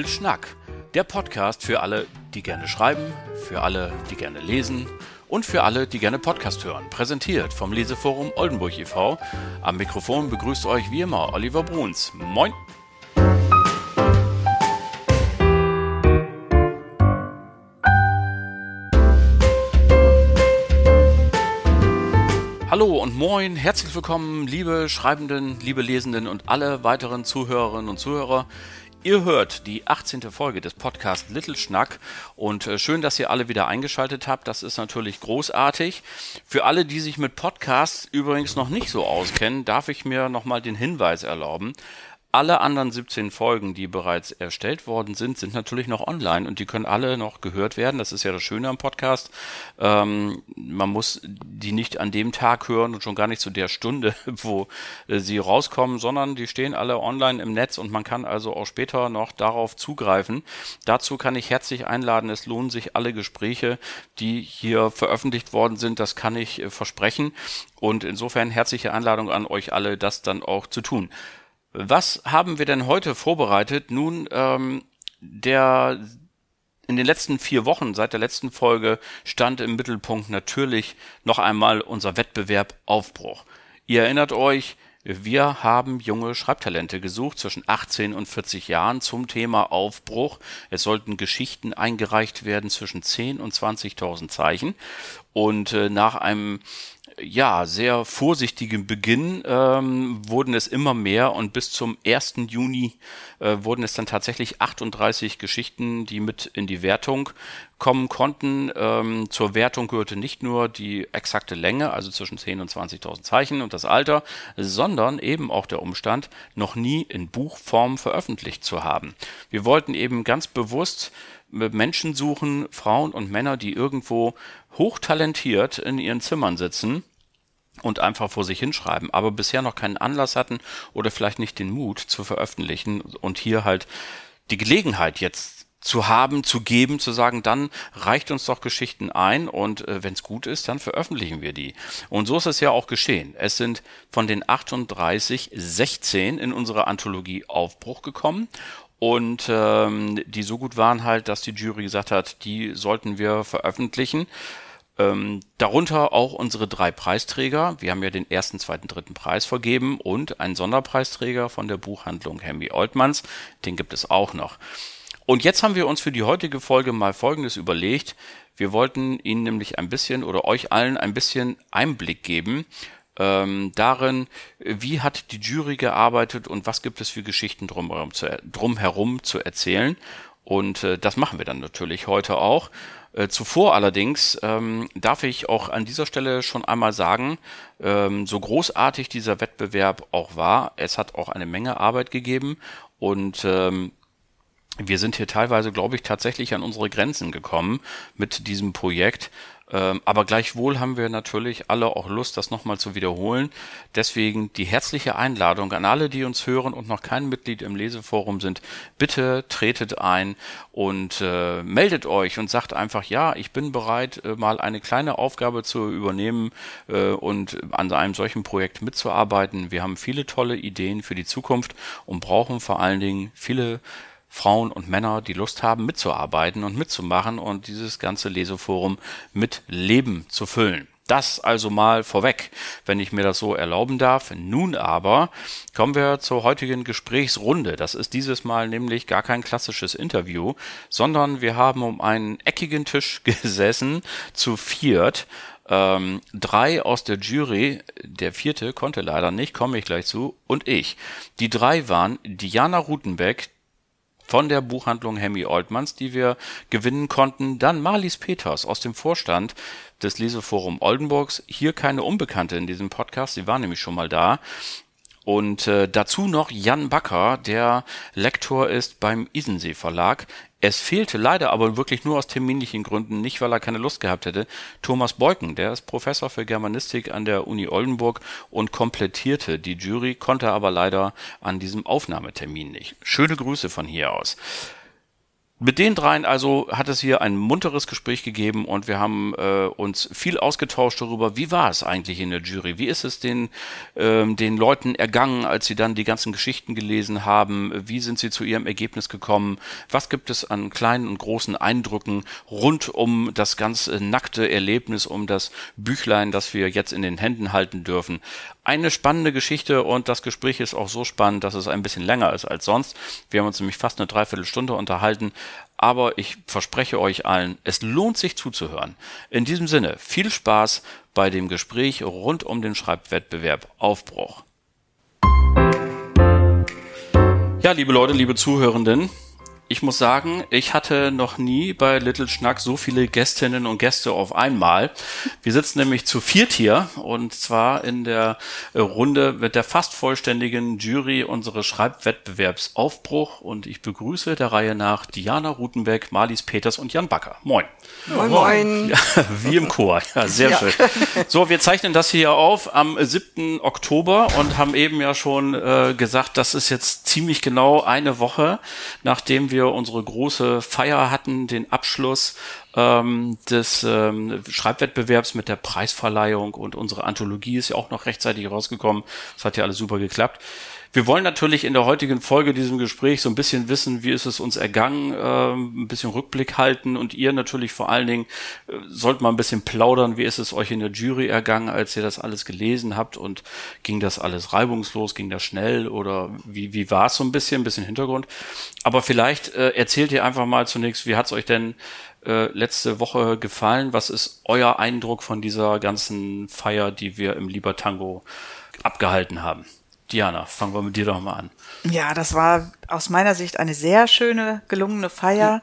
Little Schnack, der Podcast für alle, die gerne schreiben, für alle, die gerne lesen und für alle, die gerne Podcast hören. Präsentiert vom Leseforum Oldenburg e.V. Am Mikrofon begrüßt euch wie immer Oliver Bruns. Moin! Hallo und moin, herzlich willkommen, liebe Schreibenden, liebe Lesenden und alle weiteren Zuhörerinnen und Zuhörer. Ihr hört die 18. Folge des Podcasts Little Schnack und äh, schön, dass ihr alle wieder eingeschaltet habt. Das ist natürlich großartig. Für alle, die sich mit Podcasts übrigens noch nicht so auskennen, darf ich mir nochmal den Hinweis erlauben. Alle anderen 17 Folgen, die bereits erstellt worden sind, sind natürlich noch online und die können alle noch gehört werden. Das ist ja das Schöne am Podcast. Ähm, man muss die nicht an dem Tag hören und schon gar nicht zu der Stunde, wo äh, sie rauskommen, sondern die stehen alle online im Netz und man kann also auch später noch darauf zugreifen. Dazu kann ich herzlich einladen. Es lohnen sich alle Gespräche, die hier veröffentlicht worden sind. Das kann ich äh, versprechen. Und insofern herzliche Einladung an euch alle, das dann auch zu tun. Was haben wir denn heute vorbereitet? Nun, ähm, der in den letzten vier Wochen seit der letzten Folge stand im Mittelpunkt natürlich noch einmal unser Wettbewerb Aufbruch. Ihr erinnert euch, wir haben junge Schreibtalente gesucht zwischen 18 und 40 Jahren zum Thema Aufbruch. Es sollten Geschichten eingereicht werden zwischen 10 und 20.000 Zeichen. Und äh, nach einem ja, sehr vorsichtigen Beginn ähm, wurden es immer mehr und bis zum 1. Juni äh, wurden es dann tatsächlich 38 Geschichten, die mit in die Wertung kommen konnten. Ähm, zur Wertung gehörte nicht nur die exakte Länge, also zwischen 10 und 20.000 Zeichen und das Alter, sondern eben auch der Umstand, noch nie in Buchform veröffentlicht zu haben. Wir wollten eben ganz bewusst Menschen suchen, Frauen und Männer, die irgendwo hochtalentiert in ihren Zimmern sitzen und einfach vor sich hinschreiben, aber bisher noch keinen Anlass hatten oder vielleicht nicht den Mut zu veröffentlichen und hier halt die Gelegenheit jetzt zu haben, zu geben, zu sagen, dann reicht uns doch Geschichten ein und äh, wenn es gut ist, dann veröffentlichen wir die. Und so ist es ja auch geschehen. Es sind von den 38 16 in unsere Anthologie Aufbruch gekommen und ähm, die so gut waren halt, dass die Jury gesagt hat, die sollten wir veröffentlichen. Ähm, darunter auch unsere drei Preisträger. Wir haben ja den ersten, zweiten, dritten Preis vergeben und einen Sonderpreisträger von der Buchhandlung Hemmy Oltmanns. Den gibt es auch noch. Und jetzt haben wir uns für die heutige Folge mal Folgendes überlegt. Wir wollten Ihnen nämlich ein bisschen oder euch allen ein bisschen Einblick geben ähm, darin, wie hat die Jury gearbeitet und was gibt es für Geschichten drumherum zu, drumherum zu erzählen. Und äh, das machen wir dann natürlich heute auch. Äh, zuvor allerdings ähm, darf ich auch an dieser Stelle schon einmal sagen, ähm, so großartig dieser Wettbewerb auch war, es hat auch eine Menge Arbeit gegeben und ähm, wir sind hier teilweise, glaube ich, tatsächlich an unsere Grenzen gekommen mit diesem Projekt. Ähm, aber gleichwohl haben wir natürlich alle auch Lust, das nochmal zu wiederholen. Deswegen die herzliche Einladung an alle, die uns hören und noch kein Mitglied im Leseforum sind. Bitte tretet ein und äh, meldet euch und sagt einfach, ja, ich bin bereit, äh, mal eine kleine Aufgabe zu übernehmen äh, und an einem solchen Projekt mitzuarbeiten. Wir haben viele tolle Ideen für die Zukunft und brauchen vor allen Dingen viele Frauen und Männer, die Lust haben, mitzuarbeiten und mitzumachen und dieses ganze Leseforum mit Leben zu füllen. Das also mal vorweg, wenn ich mir das so erlauben darf. Nun aber kommen wir zur heutigen Gesprächsrunde. Das ist dieses Mal nämlich gar kein klassisches Interview, sondern wir haben um einen eckigen Tisch gesessen, zu viert. Ähm, drei aus der Jury, der vierte konnte leider nicht, komme ich gleich zu, und ich. Die drei waren Diana Rutenbeck, von der Buchhandlung Hemmy Oltmanns, die wir gewinnen konnten. Dann Marlies Peters aus dem Vorstand des Leseforum Oldenburgs. Hier keine Unbekannte in diesem Podcast, sie war nämlich schon mal da. Und äh, dazu noch Jan Backer, der Lektor ist beim Isensee Verlag. Es fehlte leider aber wirklich nur aus terminlichen Gründen, nicht weil er keine Lust gehabt hätte, Thomas Beuken, der ist Professor für Germanistik an der Uni Oldenburg und komplettierte die Jury, konnte aber leider an diesem Aufnahmetermin nicht. Schöne Grüße von hier aus. Mit den dreien also hat es hier ein munteres Gespräch gegeben und wir haben äh, uns viel ausgetauscht darüber, wie war es eigentlich in der Jury? Wie ist es den, ähm, den Leuten ergangen, als sie dann die ganzen Geschichten gelesen haben? Wie sind sie zu ihrem Ergebnis gekommen? Was gibt es an kleinen und großen Eindrücken rund um das ganz nackte Erlebnis, um das Büchlein, das wir jetzt in den Händen halten dürfen? Eine spannende Geschichte und das Gespräch ist auch so spannend, dass es ein bisschen länger ist als sonst. Wir haben uns nämlich fast eine Dreiviertelstunde unterhalten aber ich verspreche euch allen, es lohnt sich zuzuhören. In diesem Sinne, viel Spaß bei dem Gespräch rund um den Schreibwettbewerb Aufbruch. Ja, liebe Leute, liebe Zuhörenden, ich muss sagen, ich hatte noch nie bei Little Schnack so viele Gästinnen und Gäste auf einmal. Wir sitzen nämlich zu viert hier und zwar in der Runde mit der fast vollständigen Jury unseres Schreibwettbewerbs Aufbruch und ich begrüße der Reihe nach Diana Rutenbeck, Marlies Peters und Jan Backer. Moin. Moin, moin. Ja, wie im Chor. Ja, sehr ja. schön. So, wir zeichnen das hier auf am 7. Oktober und haben eben ja schon äh, gesagt, das ist jetzt ziemlich genau eine Woche, nachdem wir wir unsere große Feier hatten, den Abschluss ähm, des ähm, Schreibwettbewerbs mit der Preisverleihung und unsere Anthologie ist ja auch noch rechtzeitig rausgekommen. Das hat ja alles super geklappt. Wir wollen natürlich in der heutigen Folge diesem Gespräch so ein bisschen wissen, wie ist es uns ergangen, äh, ein bisschen Rückblick halten und ihr natürlich vor allen Dingen äh, sollt mal ein bisschen plaudern, wie ist es euch in der Jury ergangen, als ihr das alles gelesen habt und ging das alles reibungslos, ging das schnell oder wie, wie war es so ein bisschen, ein bisschen Hintergrund. Aber vielleicht äh, erzählt ihr einfach mal zunächst, wie hat es euch denn äh, letzte Woche gefallen? Was ist euer Eindruck von dieser ganzen Feier, die wir im Libertango abgehalten haben? Diana, fangen wir mit dir doch mal an. Ja, das war aus meiner Sicht eine sehr schöne, gelungene Feier.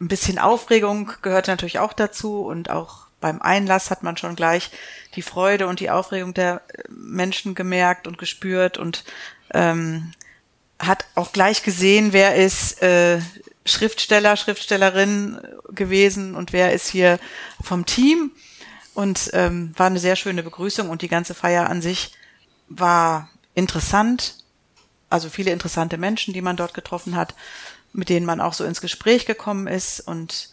Ein bisschen Aufregung gehört natürlich auch dazu und auch beim Einlass hat man schon gleich die Freude und die Aufregung der Menschen gemerkt und gespürt und ähm, hat auch gleich gesehen, wer ist äh, Schriftsteller, Schriftstellerin gewesen und wer ist hier vom Team. Und ähm, war eine sehr schöne Begrüßung und die ganze Feier an sich war interessant, also viele interessante Menschen, die man dort getroffen hat, mit denen man auch so ins Gespräch gekommen ist und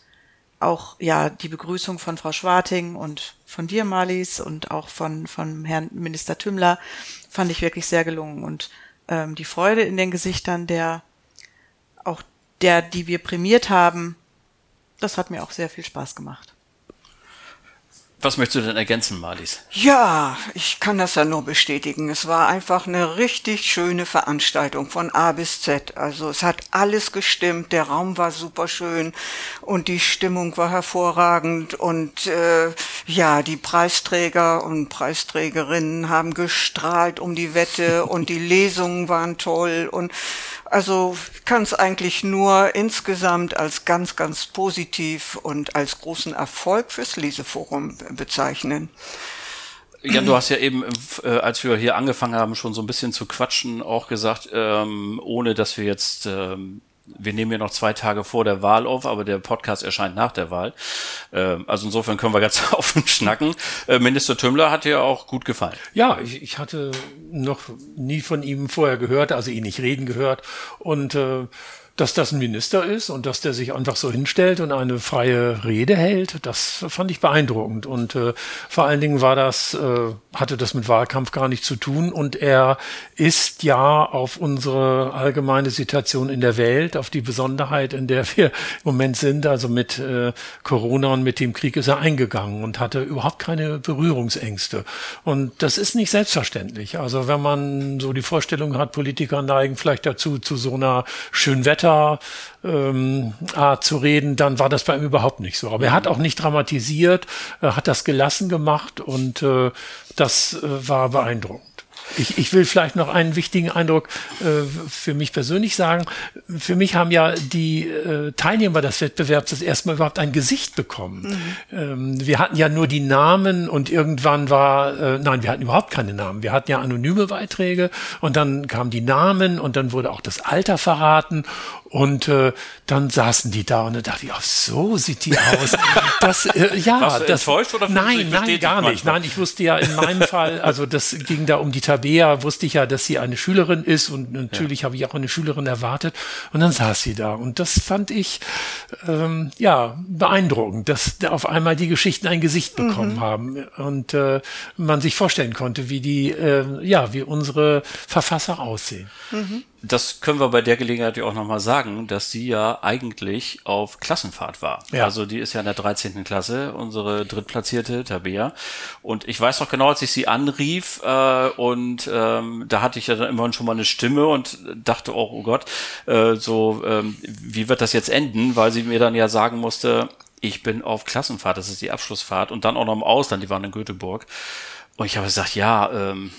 auch ja die Begrüßung von Frau Schwarting und von dir Marlies und auch von von Herrn Minister Tümmler fand ich wirklich sehr gelungen. Und ähm, die Freude in den Gesichtern der auch der die wir prämiert haben das hat mir auch sehr viel Spaß gemacht was möchtest du denn ergänzen, Marlies? Ja, ich kann das ja nur bestätigen. Es war einfach eine richtig schöne Veranstaltung von A bis Z. Also es hat alles gestimmt, der Raum war super schön und die Stimmung war hervorragend und äh, ja, die Preisträger und Preisträgerinnen haben gestrahlt um die Wette und die Lesungen waren toll und also kann es eigentlich nur insgesamt als ganz, ganz positiv und als großen Erfolg fürs Leseforum bezeichnen. Jan, du hast ja eben, äh, als wir hier angefangen haben, schon so ein bisschen zu quatschen, auch gesagt, ähm, ohne dass wir jetzt ähm, wir nehmen ja noch zwei Tage vor der Wahl auf, aber der Podcast erscheint nach der Wahl. Ähm, also insofern können wir ganz offen schnacken. Äh, Minister Tümmler hat dir auch gut gefallen. Ja, ich, ich hatte noch nie von ihm vorher gehört, also ihn nicht reden gehört. Und äh, dass das ein Minister ist und dass der sich einfach so hinstellt und eine freie Rede hält, das fand ich beeindruckend. Und äh, vor allen Dingen war das, äh, hatte das mit Wahlkampf gar nicht zu tun. Und er ist ja auf unsere allgemeine Situation in der Welt, auf die Besonderheit, in der wir im Moment sind, also mit äh, Corona und mit dem Krieg ist er eingegangen und hatte überhaupt keine Berührungsängste. Und das ist nicht selbstverständlich. Also wenn man so die Vorstellung hat, Politiker neigen vielleicht dazu, zu so einer schön Meta ähm, Art zu reden, dann war das bei ihm überhaupt nicht so. Aber er hat auch nicht dramatisiert, er hat das gelassen gemacht und äh, das äh, war beeindruckend. Ich, ich will vielleicht noch einen wichtigen Eindruck äh, für mich persönlich sagen. Für mich haben ja die äh, Teilnehmer des Wettbewerbs das erste Mal überhaupt ein Gesicht bekommen. Mhm. Ähm, wir hatten ja nur die Namen und irgendwann war, äh, nein, wir hatten überhaupt keine Namen. Wir hatten ja anonyme Beiträge und dann kamen die Namen und dann wurde auch das Alter verraten und äh, dann saßen die da und dann dachte ich, ach, so sieht die aus. Das, äh, ja, Warst du das, enttäuscht oder nein, nein, gar nicht. Nein, ich wusste ja in meinem Fall, also das ging da um die Tabelle Tabea wusste ich ja, dass sie eine Schülerin ist und natürlich ja. habe ich auch eine Schülerin erwartet. Und dann saß sie da. Und das fand ich ähm, ja beeindruckend, dass auf einmal die Geschichten ein Gesicht bekommen mhm. haben und äh, man sich vorstellen konnte, wie die äh, ja wie unsere Verfasser aussehen. Mhm das können wir bei der Gelegenheit ja auch nochmal sagen, dass sie ja eigentlich auf Klassenfahrt war. Ja. Also die ist ja in der 13. Klasse, unsere drittplatzierte Tabea. Und ich weiß noch genau, als ich sie anrief äh, und ähm, da hatte ich ja dann immerhin schon mal eine Stimme und dachte auch, oh Gott, äh, so ähm, wie wird das jetzt enden? Weil sie mir dann ja sagen musste, ich bin auf Klassenfahrt, das ist die Abschlussfahrt und dann auch noch im Ausland, die waren in Göteborg. Und ich habe gesagt, ja, ähm,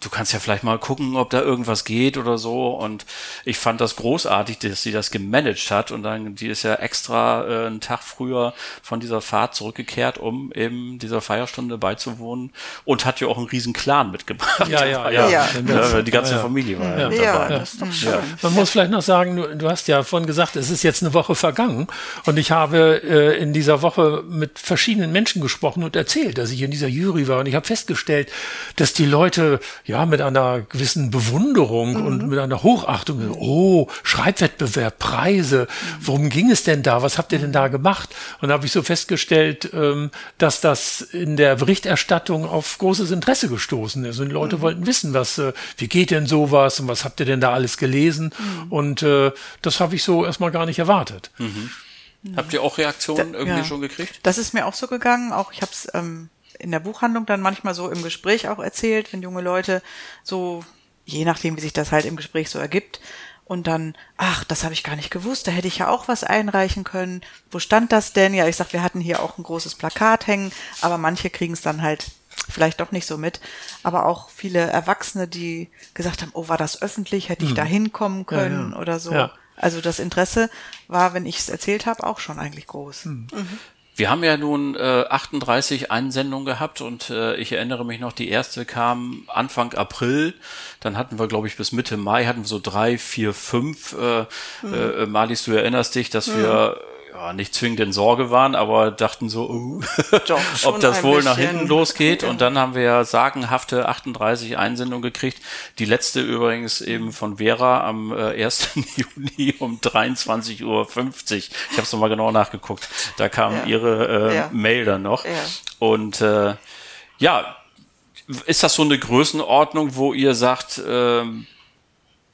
du kannst ja vielleicht mal gucken, ob da irgendwas geht oder so. Und ich fand das großartig, dass sie das gemanagt hat. Und dann, die ist ja extra äh, einen Tag früher von dieser Fahrt zurückgekehrt, um eben dieser Feierstunde beizuwohnen. Und hat ja auch einen riesen Clan mitgebracht. Ja, ja, ja. ja. ja. Die ganze Familie war ja, dabei. Ja, das ist doch schön. Man muss vielleicht noch sagen, du, du, hast ja vorhin gesagt, es ist jetzt eine Woche vergangen. Und ich habe äh, in dieser Woche mit verschiedenen Menschen gesprochen und erzählt, dass ich in dieser Jury war. Und ich habe festgestellt, dass die Leute ja, mit einer gewissen Bewunderung mhm. und mit einer Hochachtung. Oh, Schreibwettbewerb, Preise. Worum ging es denn da? Was habt ihr denn da gemacht? Und da habe ich so festgestellt, ähm, dass das in der Berichterstattung auf großes Interesse gestoßen ist. Und die Leute mhm. wollten wissen, was, äh, wie geht denn sowas und was habt ihr denn da alles gelesen? Mhm. Und äh, das habe ich so erstmal gar nicht erwartet. Mhm. Habt ihr auch Reaktionen da, irgendwie ja. schon gekriegt? Das ist mir auch so gegangen. Auch ich habe es ähm, in der Buchhandlung dann manchmal so im Gespräch auch erzählt, wenn junge Leute so, je nachdem, wie sich das halt im Gespräch so ergibt, und dann, ach, das habe ich gar nicht gewusst, da hätte ich ja auch was einreichen können. Wo stand das denn? Ja, ich sag, wir hatten hier auch ein großes Plakat hängen, aber manche kriegen es dann halt vielleicht doch nicht so mit. Aber auch viele Erwachsene, die gesagt haben, oh, war das öffentlich, hätte ich hm. da hinkommen können ja, ja. oder so. Ja. Also das Interesse war, wenn ich es erzählt habe, auch schon eigentlich groß. Hm. Mhm. Wir haben ja nun äh, 38 Einsendungen gehabt und äh, ich erinnere mich noch, die erste kam Anfang April. Dann hatten wir, glaube ich, bis Mitte Mai hatten wir so drei, vier, fünf. Äh, mhm. äh, Marlies, du erinnerst dich, dass mhm. wir ja, nicht zwingend in Sorge waren, aber dachten so, uh, Doch, ob das wohl nach hinten losgeht. Und dann haben wir ja sagenhafte 38 Einsendungen gekriegt. Die letzte übrigens eben von Vera am äh, 1. Juni um 23.50 Uhr. Ich habe es nochmal genau nachgeguckt. Da kam ja. ihre äh, ja. Mail dann noch. Und äh, ja, ist das so eine Größenordnung, wo ihr sagt, ähm,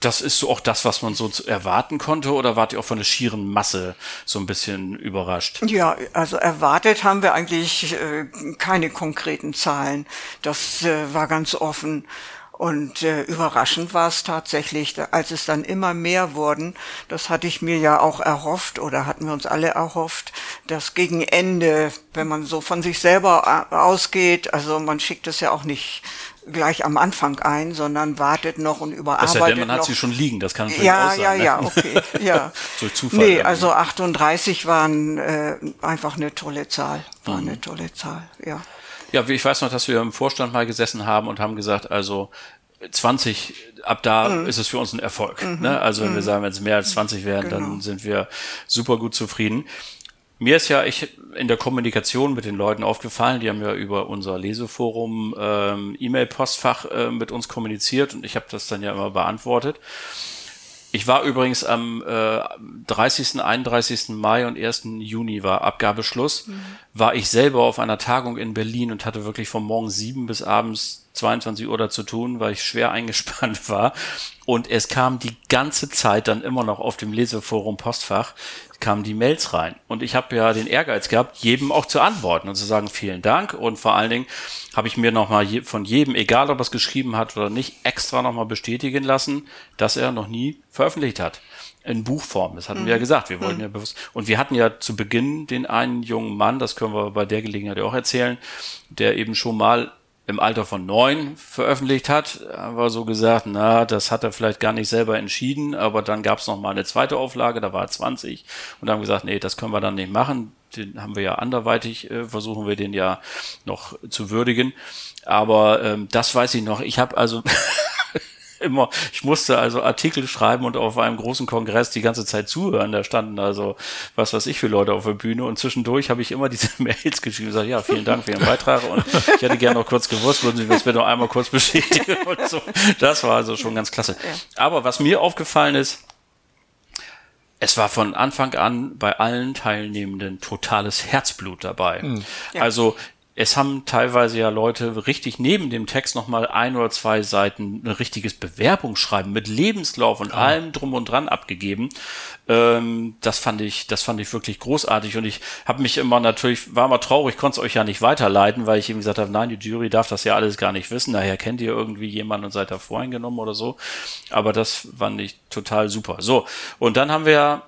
das ist so auch das, was man so erwarten konnte, oder wart ihr auch von der schieren Masse so ein bisschen überrascht? Ja, also erwartet haben wir eigentlich äh, keine konkreten Zahlen. Das äh, war ganz offen. Und äh, überraschend war es tatsächlich, als es dann immer mehr wurden, das hatte ich mir ja auch erhofft oder hatten wir uns alle erhofft, dass gegen Ende, wenn man so von sich selber äh, ausgeht, also man schickt es ja auch nicht gleich am Anfang ein, sondern wartet noch und überarbeitet das ja, man noch. hat sie schon liegen, das kann natürlich ja, auch sein. Ja, ja, ja, okay, ja. Durch Zufall. Nee, irgendwie. also 38 waren äh, einfach eine tolle Zahl, war mhm. eine tolle Zahl, ja. Ja, ich weiß noch, dass wir im Vorstand mal gesessen haben und haben gesagt, also 20, ab da mhm. ist es für uns ein Erfolg. Mhm. Ne? Also wenn wir mhm. sagen, wenn es mehr als 20 wären, genau. dann sind wir super gut zufrieden. Mir ist ja ich in der Kommunikation mit den Leuten aufgefallen, die haben ja über unser Leseforum ähm, E-Mail-Postfach äh, mit uns kommuniziert und ich habe das dann ja immer beantwortet. Ich war übrigens am äh, 30., 31. Mai und 1. Juni war Abgabeschluss, mhm. war ich selber auf einer Tagung in Berlin und hatte wirklich von morgen sieben bis abends 22 Uhr da zu tun, weil ich schwer eingespannt war. Und es kam die ganze Zeit dann immer noch auf dem Leseforum Postfach kamen die Mails rein. Und ich habe ja den Ehrgeiz gehabt, jedem auch zu antworten und zu sagen, vielen Dank. Und vor allen Dingen habe ich mir nochmal je, von jedem, egal ob er es geschrieben hat oder nicht, extra nochmal bestätigen lassen, dass er noch nie veröffentlicht hat. In Buchform. Das hatten mhm. wir ja mhm. gesagt. Wir wollten mhm. ja bewusst. Und wir hatten ja zu Beginn den einen jungen Mann, das können wir bei der Gelegenheit auch erzählen, der eben schon mal im Alter von neun veröffentlicht hat, haben so gesagt, na, das hat er vielleicht gar nicht selber entschieden, aber dann gab es mal eine zweite Auflage, da war er 20 und haben gesagt, nee, das können wir dann nicht machen. Den haben wir ja anderweitig, äh, versuchen wir den ja noch zu würdigen. Aber ähm, das weiß ich noch. Ich habe also immer, ich musste also Artikel schreiben und auf einem großen Kongress die ganze Zeit zuhören. Da standen also, was weiß ich für Leute auf der Bühne und zwischendurch habe ich immer diese Mails geschrieben und gesagt, ja, vielen Dank für Ihren Beitrag und ich hätte gerne noch kurz gewusst, würden Sie das bitte noch einmal kurz bestätigen und so. Das war also schon ganz klasse. Aber was mir aufgefallen ist, es war von Anfang an bei allen Teilnehmenden totales Herzblut dabei. Mhm. Ja. Also es haben teilweise ja Leute richtig neben dem Text nochmal ein oder zwei Seiten ein richtiges Bewerbungsschreiben mit Lebenslauf und oh. allem drum und dran abgegeben. Ähm, das fand ich, das fand ich wirklich großartig und ich habe mich immer natürlich, war mal traurig, konnte es euch ja nicht weiterleiten, weil ich eben gesagt habe, nein, die Jury darf das ja alles gar nicht wissen, daher kennt ihr irgendwie jemanden und seid da voreingenommen oder so. Aber das fand ich total super. So, und dann haben wir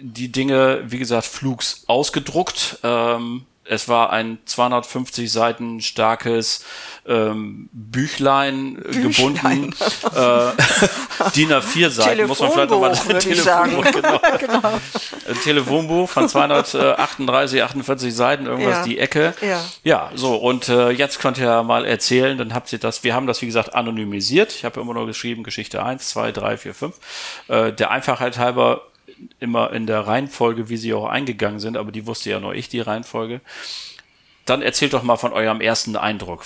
die Dinge, wie gesagt, Flugs ausgedruckt. Ähm, es war ein 250 Seiten starkes ähm, Büchlein, äh, Büchlein. gebunden, äh, DIN A4 Seiten, muss man vielleicht nochmal Telefonbuch, genau. genau. Ein Telefonbuch von 238, 48 Seiten, irgendwas ja. die Ecke. Ja, ja so, und äh, jetzt könnt ihr mal erzählen, dann habt ihr das, wir haben das, wie gesagt, anonymisiert. Ich habe immer nur geschrieben, Geschichte 1, 2, 3, 4, 5. Äh, der Einfachheit halber immer in der Reihenfolge, wie sie auch eingegangen sind, aber die wusste ja nur ich, die Reihenfolge. Dann erzählt doch mal von eurem ersten Eindruck.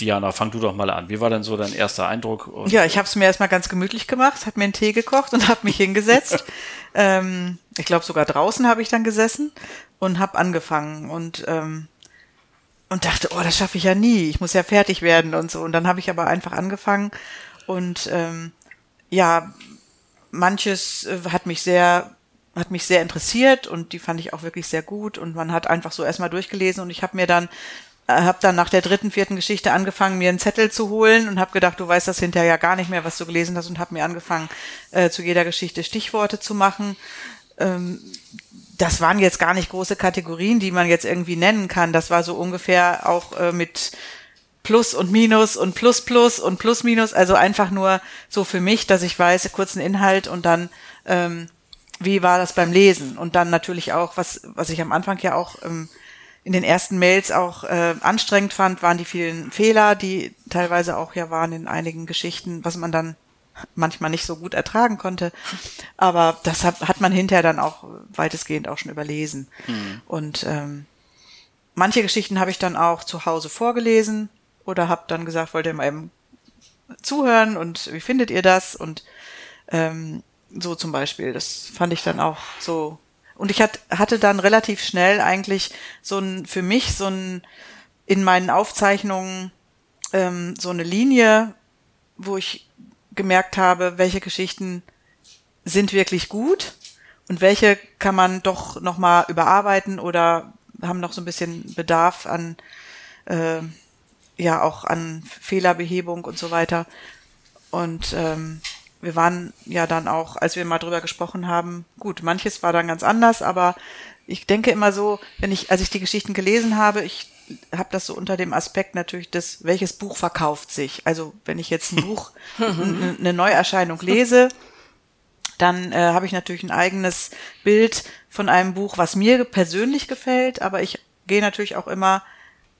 Diana, fang du doch mal an. Wie war denn so dein erster Eindruck? Und ja, ich habe es mir erstmal ganz gemütlich gemacht, habe mir einen Tee gekocht und habe mich hingesetzt. ähm, ich glaube sogar draußen habe ich dann gesessen und habe angefangen und ähm, und dachte, oh, das schaffe ich ja nie. Ich muss ja fertig werden und so. Und dann habe ich aber einfach angefangen und ähm, ja, manches äh, hat mich sehr hat mich sehr interessiert und die fand ich auch wirklich sehr gut und man hat einfach so erstmal durchgelesen und ich habe mir dann äh, habe dann nach der dritten vierten Geschichte angefangen mir einen Zettel zu holen und habe gedacht du weißt das hinterher ja gar nicht mehr was du gelesen hast und habe mir angefangen äh, zu jeder Geschichte Stichworte zu machen. Ähm, das waren jetzt gar nicht große Kategorien die man jetzt irgendwie nennen kann. Das war so ungefähr auch äh, mit Plus und Minus und Plus Plus und Plus Minus. Also einfach nur so für mich, dass ich weiß, kurzen Inhalt und dann, ähm, wie war das beim Lesen? Und dann natürlich auch, was, was ich am Anfang ja auch ähm, in den ersten Mails auch äh, anstrengend fand, waren die vielen Fehler, die teilweise auch ja waren in einigen Geschichten, was man dann manchmal nicht so gut ertragen konnte. Aber das hat, hat man hinterher dann auch weitestgehend auch schon überlesen. Mhm. Und ähm, manche Geschichten habe ich dann auch zu Hause vorgelesen oder habe dann gesagt, wollt ihr mal eben zuhören und wie findet ihr das? Und ähm, so zum Beispiel, das fand ich dann auch so. Und ich hat, hatte dann relativ schnell eigentlich so ein, für mich so ein, in meinen Aufzeichnungen ähm, so eine Linie, wo ich gemerkt habe, welche Geschichten sind wirklich gut und welche kann man doch nochmal überarbeiten oder haben noch so ein bisschen Bedarf an äh, ja auch an Fehlerbehebung und so weiter. Und ähm, wir waren ja dann auch, als wir mal drüber gesprochen haben, gut, manches war dann ganz anders, aber ich denke immer so, wenn ich, als ich die Geschichten gelesen habe, ich habe das so unter dem Aspekt natürlich des, welches Buch verkauft sich. Also wenn ich jetzt ein Buch, eine Neuerscheinung lese, dann äh, habe ich natürlich ein eigenes Bild von einem Buch, was mir persönlich gefällt, aber ich gehe natürlich auch immer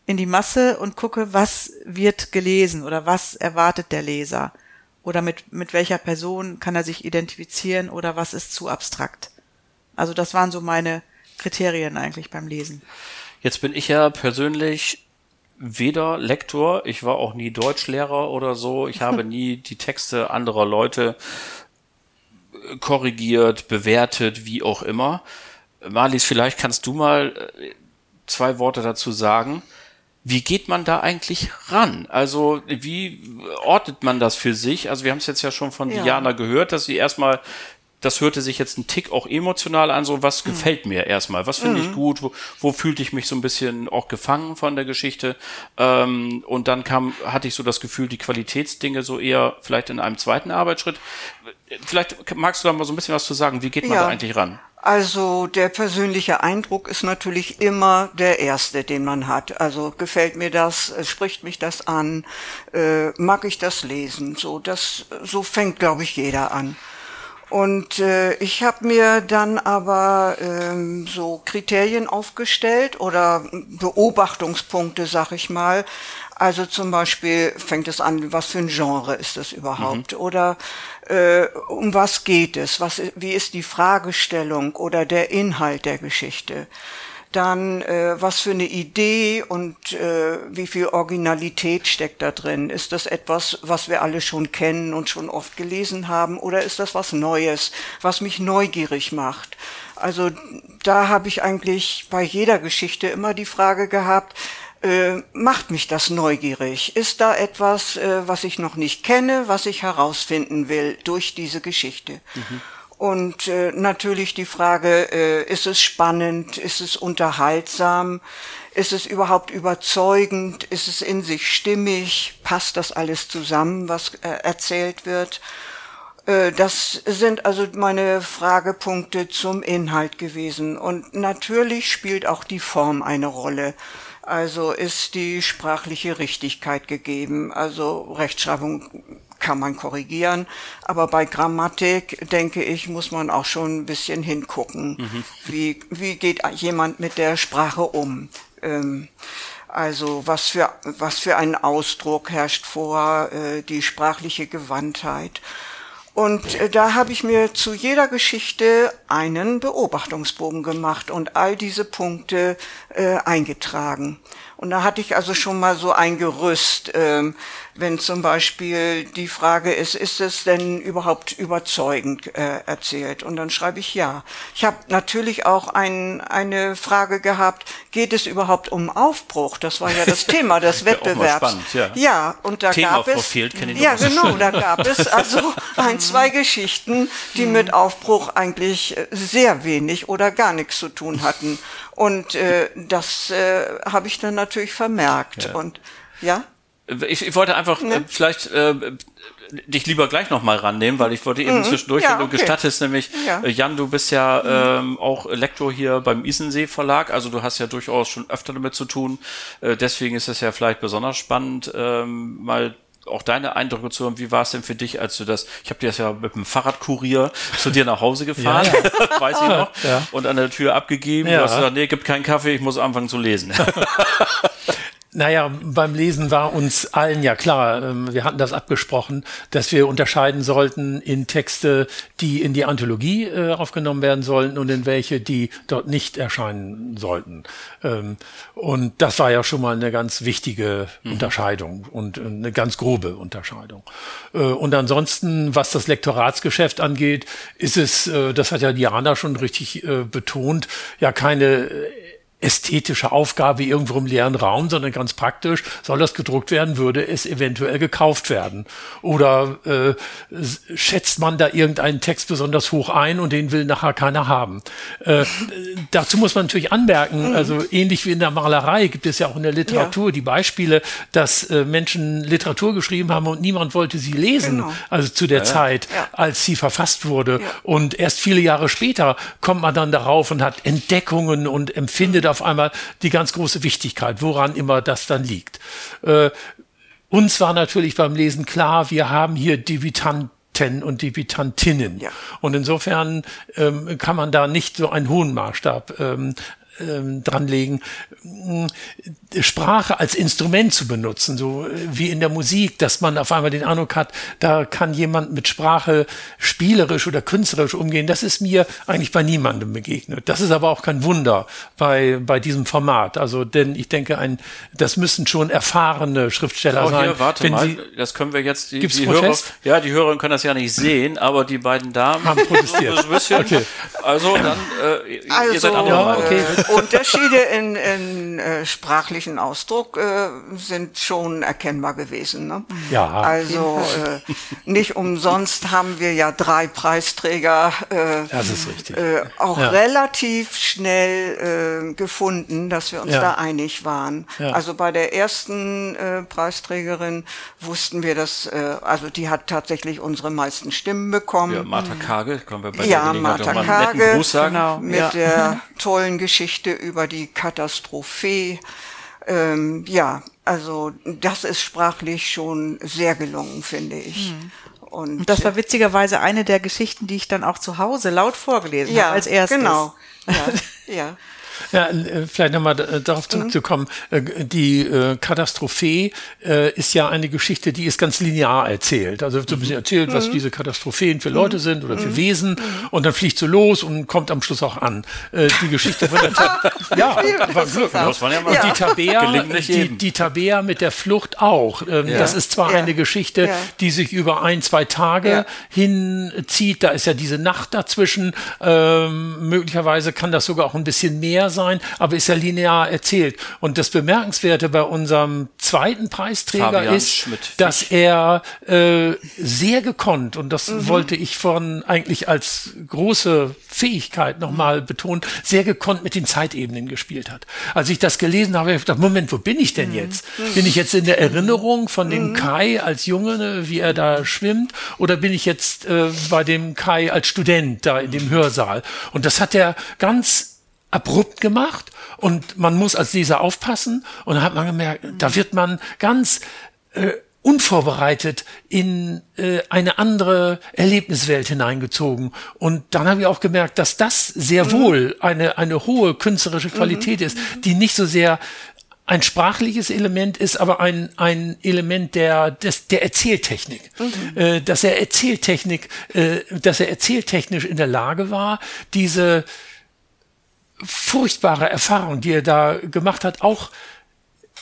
in die Masse und gucke, was wird gelesen oder was erwartet der Leser oder mit, mit welcher Person kann er sich identifizieren oder was ist zu abstrakt. Also das waren so meine Kriterien eigentlich beim Lesen. Jetzt bin ich ja persönlich weder Lektor, ich war auch nie Deutschlehrer oder so, ich habe nie die Texte anderer Leute korrigiert, bewertet, wie auch immer. Marlies, vielleicht kannst du mal äh, zwei Worte dazu sagen. Wie geht man da eigentlich ran? Also wie ordnet man das für sich? Also wir haben es jetzt ja schon von ja. Diana gehört, dass sie erstmal, das hörte sich jetzt ein Tick auch emotional an, so was mhm. gefällt mir erstmal, was finde mhm. ich gut, wo, wo fühlte ich mich so ein bisschen auch gefangen von der Geschichte. Ähm, und dann kam, hatte ich so das Gefühl, die Qualitätsdinge so eher vielleicht in einem zweiten Arbeitsschritt. Vielleicht magst du da mal so ein bisschen was zu sagen, wie geht man ja. da eigentlich ran? Also der persönliche Eindruck ist natürlich immer der erste, den man hat. Also gefällt mir das, spricht mich das an, äh, mag ich das lesen. So das, so fängt, glaube ich, jeder an. Und äh, ich habe mir dann aber ähm, so Kriterien aufgestellt oder Beobachtungspunkte, sag ich mal. Also zum Beispiel fängt es an, was für ein Genre ist das überhaupt? Mhm. Oder äh, um was geht es? Was, wie ist die Fragestellung oder der Inhalt der Geschichte? dann äh, was für eine Idee und äh, wie viel Originalität steckt da drin. Ist das etwas, was wir alle schon kennen und schon oft gelesen haben, oder ist das was Neues, was mich neugierig macht? Also da habe ich eigentlich bei jeder Geschichte immer die Frage gehabt, äh, macht mich das neugierig? Ist da etwas, äh, was ich noch nicht kenne, was ich herausfinden will durch diese Geschichte? Mhm. Und äh, natürlich die Frage, äh, ist es spannend, ist es unterhaltsam, ist es überhaupt überzeugend, ist es in sich stimmig, passt das alles zusammen, was äh, erzählt wird. Äh, das sind also meine Fragepunkte zum Inhalt gewesen. Und natürlich spielt auch die Form eine Rolle. Also ist die sprachliche Richtigkeit gegeben. Also Rechtschreibung kann man korrigieren. Aber bei Grammatik, denke ich, muss man auch schon ein bisschen hingucken. Mhm. Wie, wie geht jemand mit der Sprache um? Ähm, also was für, was für ein Ausdruck herrscht vor, äh, die sprachliche Gewandtheit. Und äh, da habe ich mir zu jeder Geschichte einen Beobachtungsbogen gemacht und all diese Punkte äh, eingetragen. Und da hatte ich also schon mal so ein Gerüst, ähm, wenn zum Beispiel die Frage ist, ist es denn überhaupt überzeugend äh, erzählt? Und dann schreibe ich ja. Ich habe natürlich auch ein, eine Frage gehabt, geht es überhaupt um Aufbruch? Das war ja das Thema des Wettbewerbs. spannend, ja. ja, und da Thema gab es fehlt, ja genau, da gab es also ein, zwei Geschichten, die mit Aufbruch eigentlich sehr wenig oder gar nichts zu tun hatten. Und äh, das äh, habe ich dann natürlich vermerkt. Ja. Und ja. Ich, ich wollte einfach ne? äh, vielleicht äh, dich lieber gleich nochmal rannehmen, weil ich wollte eben mhm. zwischendurch, ja, wenn du gestattest, nämlich, ja. äh, Jan, du bist ja ähm, auch Lektor hier beim Isensee Verlag, also du hast ja durchaus schon öfter damit zu tun. Äh, deswegen ist es ja vielleicht besonders spannend, ähm, mal auch deine Eindrücke zu hören. Wie war es denn für dich, als du das, ich habe dir das ja mit dem Fahrradkurier zu dir nach Hause gefahren, ja, ja. weiß ich noch, ja. und an der Tür abgegeben. Du hast gesagt, nee, gibt keinen Kaffee, ich muss anfangen zu lesen. Naja, beim Lesen war uns allen ja klar, ähm, wir hatten das abgesprochen, dass wir unterscheiden sollten in Texte, die in die Anthologie äh, aufgenommen werden sollten und in welche, die dort nicht erscheinen sollten. Ähm, und das war ja schon mal eine ganz wichtige mhm. Unterscheidung und eine ganz grobe Unterscheidung. Äh, und ansonsten, was das Lektoratsgeschäft angeht, ist es, äh, das hat ja Diana schon richtig betont, ja keine ästhetische Aufgabe irgendwo im leeren Raum, sondern ganz praktisch, soll das gedruckt werden, würde es eventuell gekauft werden. Oder äh, schätzt man da irgendeinen Text besonders hoch ein und den will nachher keiner haben. Äh, dazu muss man natürlich anmerken, mhm. also ähnlich wie in der Malerei gibt es ja auch in der Literatur ja. die Beispiele, dass äh, Menschen Literatur geschrieben haben und niemand wollte sie lesen, genau. also zu der ja. Zeit, ja. als sie verfasst wurde. Und erst viele Jahre später kommt man dann darauf und hat Entdeckungen und empfindet auf einmal die ganz große Wichtigkeit, woran immer das dann liegt. Äh, uns war natürlich beim Lesen klar, wir haben hier Debütanten und Debütantinnen. Ja. Und insofern ähm, kann man da nicht so einen hohen Maßstab ähm, ähm, dranlegen, Sprache als Instrument zu benutzen, so wie in der Musik, dass man auf einmal den Eindruck hat, da kann jemand mit Sprache spielerisch oder künstlerisch umgehen. Das ist mir eigentlich bei niemandem begegnet. Das ist aber auch kein Wunder bei, bei diesem Format. Also, denn ich denke, ein, das müssen schon erfahrene Schriftsteller oh, sein. Hier, warte mal, Sie, das können wir jetzt, die, gibt's die Hörer, ja, die Hörer können das ja nicht sehen, aber die beiden Damen haben protestiert. okay. Also, dann, äh, also, ihr seid andere ja, okay. Unterschiede in, in äh, sprachlichen Ausdruck äh, sind schon erkennbar gewesen. Ne? Ja. Also äh, nicht umsonst haben wir ja drei Preisträger äh, das ist richtig. Äh, auch ja. relativ schnell äh, gefunden, dass wir uns ja. da einig waren. Ja. Also bei der ersten äh, Preisträgerin wussten wir, dass äh, also die hat tatsächlich unsere meisten Stimmen bekommen. Ja, Martha Kage, können wir bei ja, der Martha Kage, genau, mit der tollen Geschichte über die Katastrophe ähm, ja, also das ist sprachlich schon sehr gelungen, finde ich. Mhm. Und, Und das war witzigerweise eine der Geschichten, die ich dann auch zu Hause laut vorgelesen ja, habe als erstes. Genau. Ja, ja. Ja, äh, vielleicht nochmal äh, darauf zurückzukommen. Äh, Die äh, Katastrophee äh, ist ja eine Geschichte, die ist ganz linear erzählt. Also so ein bisschen erzählt, was diese Katastropheen für Leute sind oder für Wesen und dann fliegt sie los und kommt am Schluss auch an. Äh, Die Geschichte von der Ta Ja, war Glück. Ne? Ja mal Und die Tabea, die, die Tabea mit der Flucht auch. Ähm, Das ist zwar Ja. eine Geschichte, Ja. die sich über ein, zwei Tage Ja. hinzieht. Da ist ja diese Nacht dazwischen. Ähm, möglicherweise kann das sogar auch ein bisschen mehr sein, aber ist ja linear erzählt. Und das Bemerkenswerte bei unserem zweiten Preisträger Fabian ist, dass er äh, sehr gekonnt, und das wollte ich von eigentlich als große Fähigkeit nochmal betonen, sehr gekonnt mit den Zeitebenen gespielt hat. Als ich das gelesen habe, habe ich gedacht, Moment, wo bin ich denn jetzt? Bin ich jetzt in der Erinnerung von dem Kai als Junge, ne, wie er da schwimmt, oder bin ich jetzt äh, bei dem Kai als Student da in dem Hörsaal? Und das hat er ganz abrupt gemacht und man muss als Leser aufpassen und dann hat man gemerkt, da wird man ganz äh, unvorbereitet in äh, eine andere Erlebniswelt hineingezogen. Und dann habe ich auch gemerkt, dass das sehr wohl eine, eine hohe künstlerische Qualität ist, die nicht so sehr ein sprachliches Element ist, aber ein, ein Element der, des, der Erzähltechnik. Äh, dass er Erzähltechnik, äh, dass er erzähltechnisch in der Lage war, diese furchtbare Erfahrung, die er da gemacht hat, auch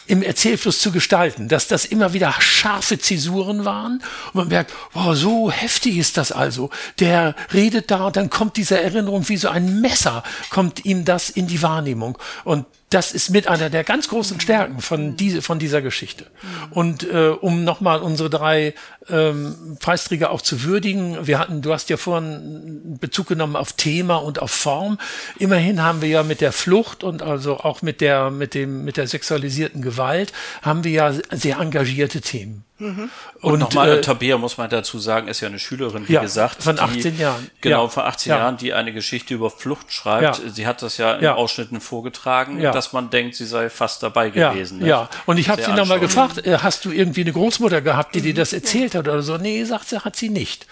im Erzählfluss zu gestalten, dass das immer wieder scharfe Zäsuren waren und man merkt, wow, so heftig ist das also. Der redet da und dann kommt diese Erinnerung wie so ein Messer, kommt ihm das in die Wahrnehmung und das ist mit einer der ganz großen Stärken von, diese, von dieser Geschichte. Und äh, um nochmal unsere drei ähm, Preisträger auch zu würdigen, wir hatten, du hast ja vorhin Bezug genommen auf Thema und auf Form. Immerhin haben wir ja mit der Flucht und also auch mit der, mit dem, mit der sexualisierten Gewalt haben wir ja sehr engagierte Themen. Und, nochmal, äh, Tabea, muss man dazu sagen, ist ja eine Schülerin, wie Ja, gesagt. von die, 18 Jahren. Genau, Ja. von 18 Ja. Jahren, die eine Geschichte über Flucht schreibt. Ja. Sie hat das ja in Ja. Ausschnitten vorgetragen, Ja. dass man denkt, sie sei fast dabei gewesen. ne? ja. Und ich habe sie nochmal gefragt, äh, hast du irgendwie eine Großmutter gehabt, die dir das erzählt hat oder so? Nee, sagt sie, hat sie nicht.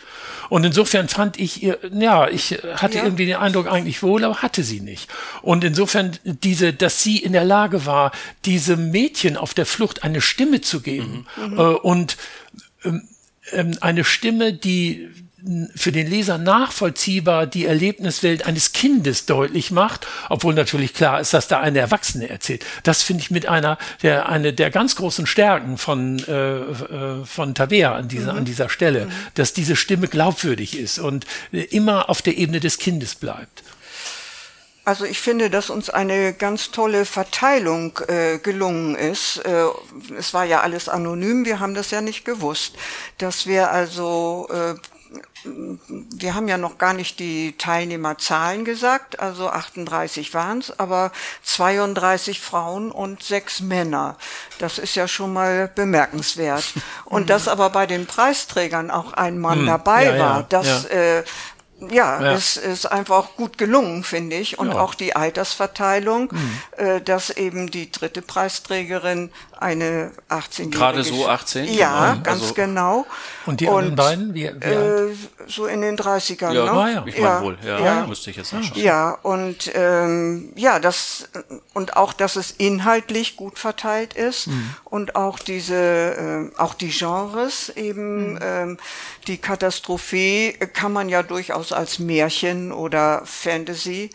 Und insofern fand ich ihr, ja, ich äh, hatte Ja. irgendwie den Eindruck eigentlich wohl, aber hatte sie nicht. Und insofern diese, dass sie in der Lage war, diesem Mädchen auf der Flucht eine Stimme zu geben Mhm. äh, und ähm, ähm, eine Stimme, die für den Leser nachvollziehbar die Erlebniswelt eines Kindes deutlich macht, obwohl natürlich klar ist, dass da eine Erwachsene erzählt. Das finde ich mit einer der eine der ganz großen Stärken von äh, äh, von Tabea an dieser an dieser Stelle, dass diese Stimme glaubwürdig ist und immer auf der Ebene des Kindes bleibt. Also ich finde, dass uns eine ganz tolle Verteilung äh, gelungen ist. Äh, es war ja alles anonym, wir haben das ja nicht gewusst, dass wir also äh, wir haben ja noch gar nicht die Teilnehmerzahlen gesagt, also 38 waren es, aber 32 Frauen und sechs Männer. Das ist ja schon mal bemerkenswert. Und dass aber bei den Preisträgern auch ein Mann dabei ja, ja, war, das ja. Äh, ja, Ja. es ist einfach gut gelungen, finde ich. Und Ja. auch die Altersverteilung, äh, dass eben die dritte Preisträgerin eine 18-jährige... Gerade so 18? Ja, Genau. ganz Also- genau. Und die anderen beiden, wie, wie? Äh, so in den 30ern, Ja, ne? Ja. ich meine wohl. Ja, ja. müsste ich jetzt nachschauen. Ja, und ähm, ja, das und auch, dass es inhaltlich gut verteilt ist Mhm. und auch diese, ähm, auch die Genres eben, Mhm. ähm, die Katastrophie kann man ja durchaus als Märchen oder Fantasy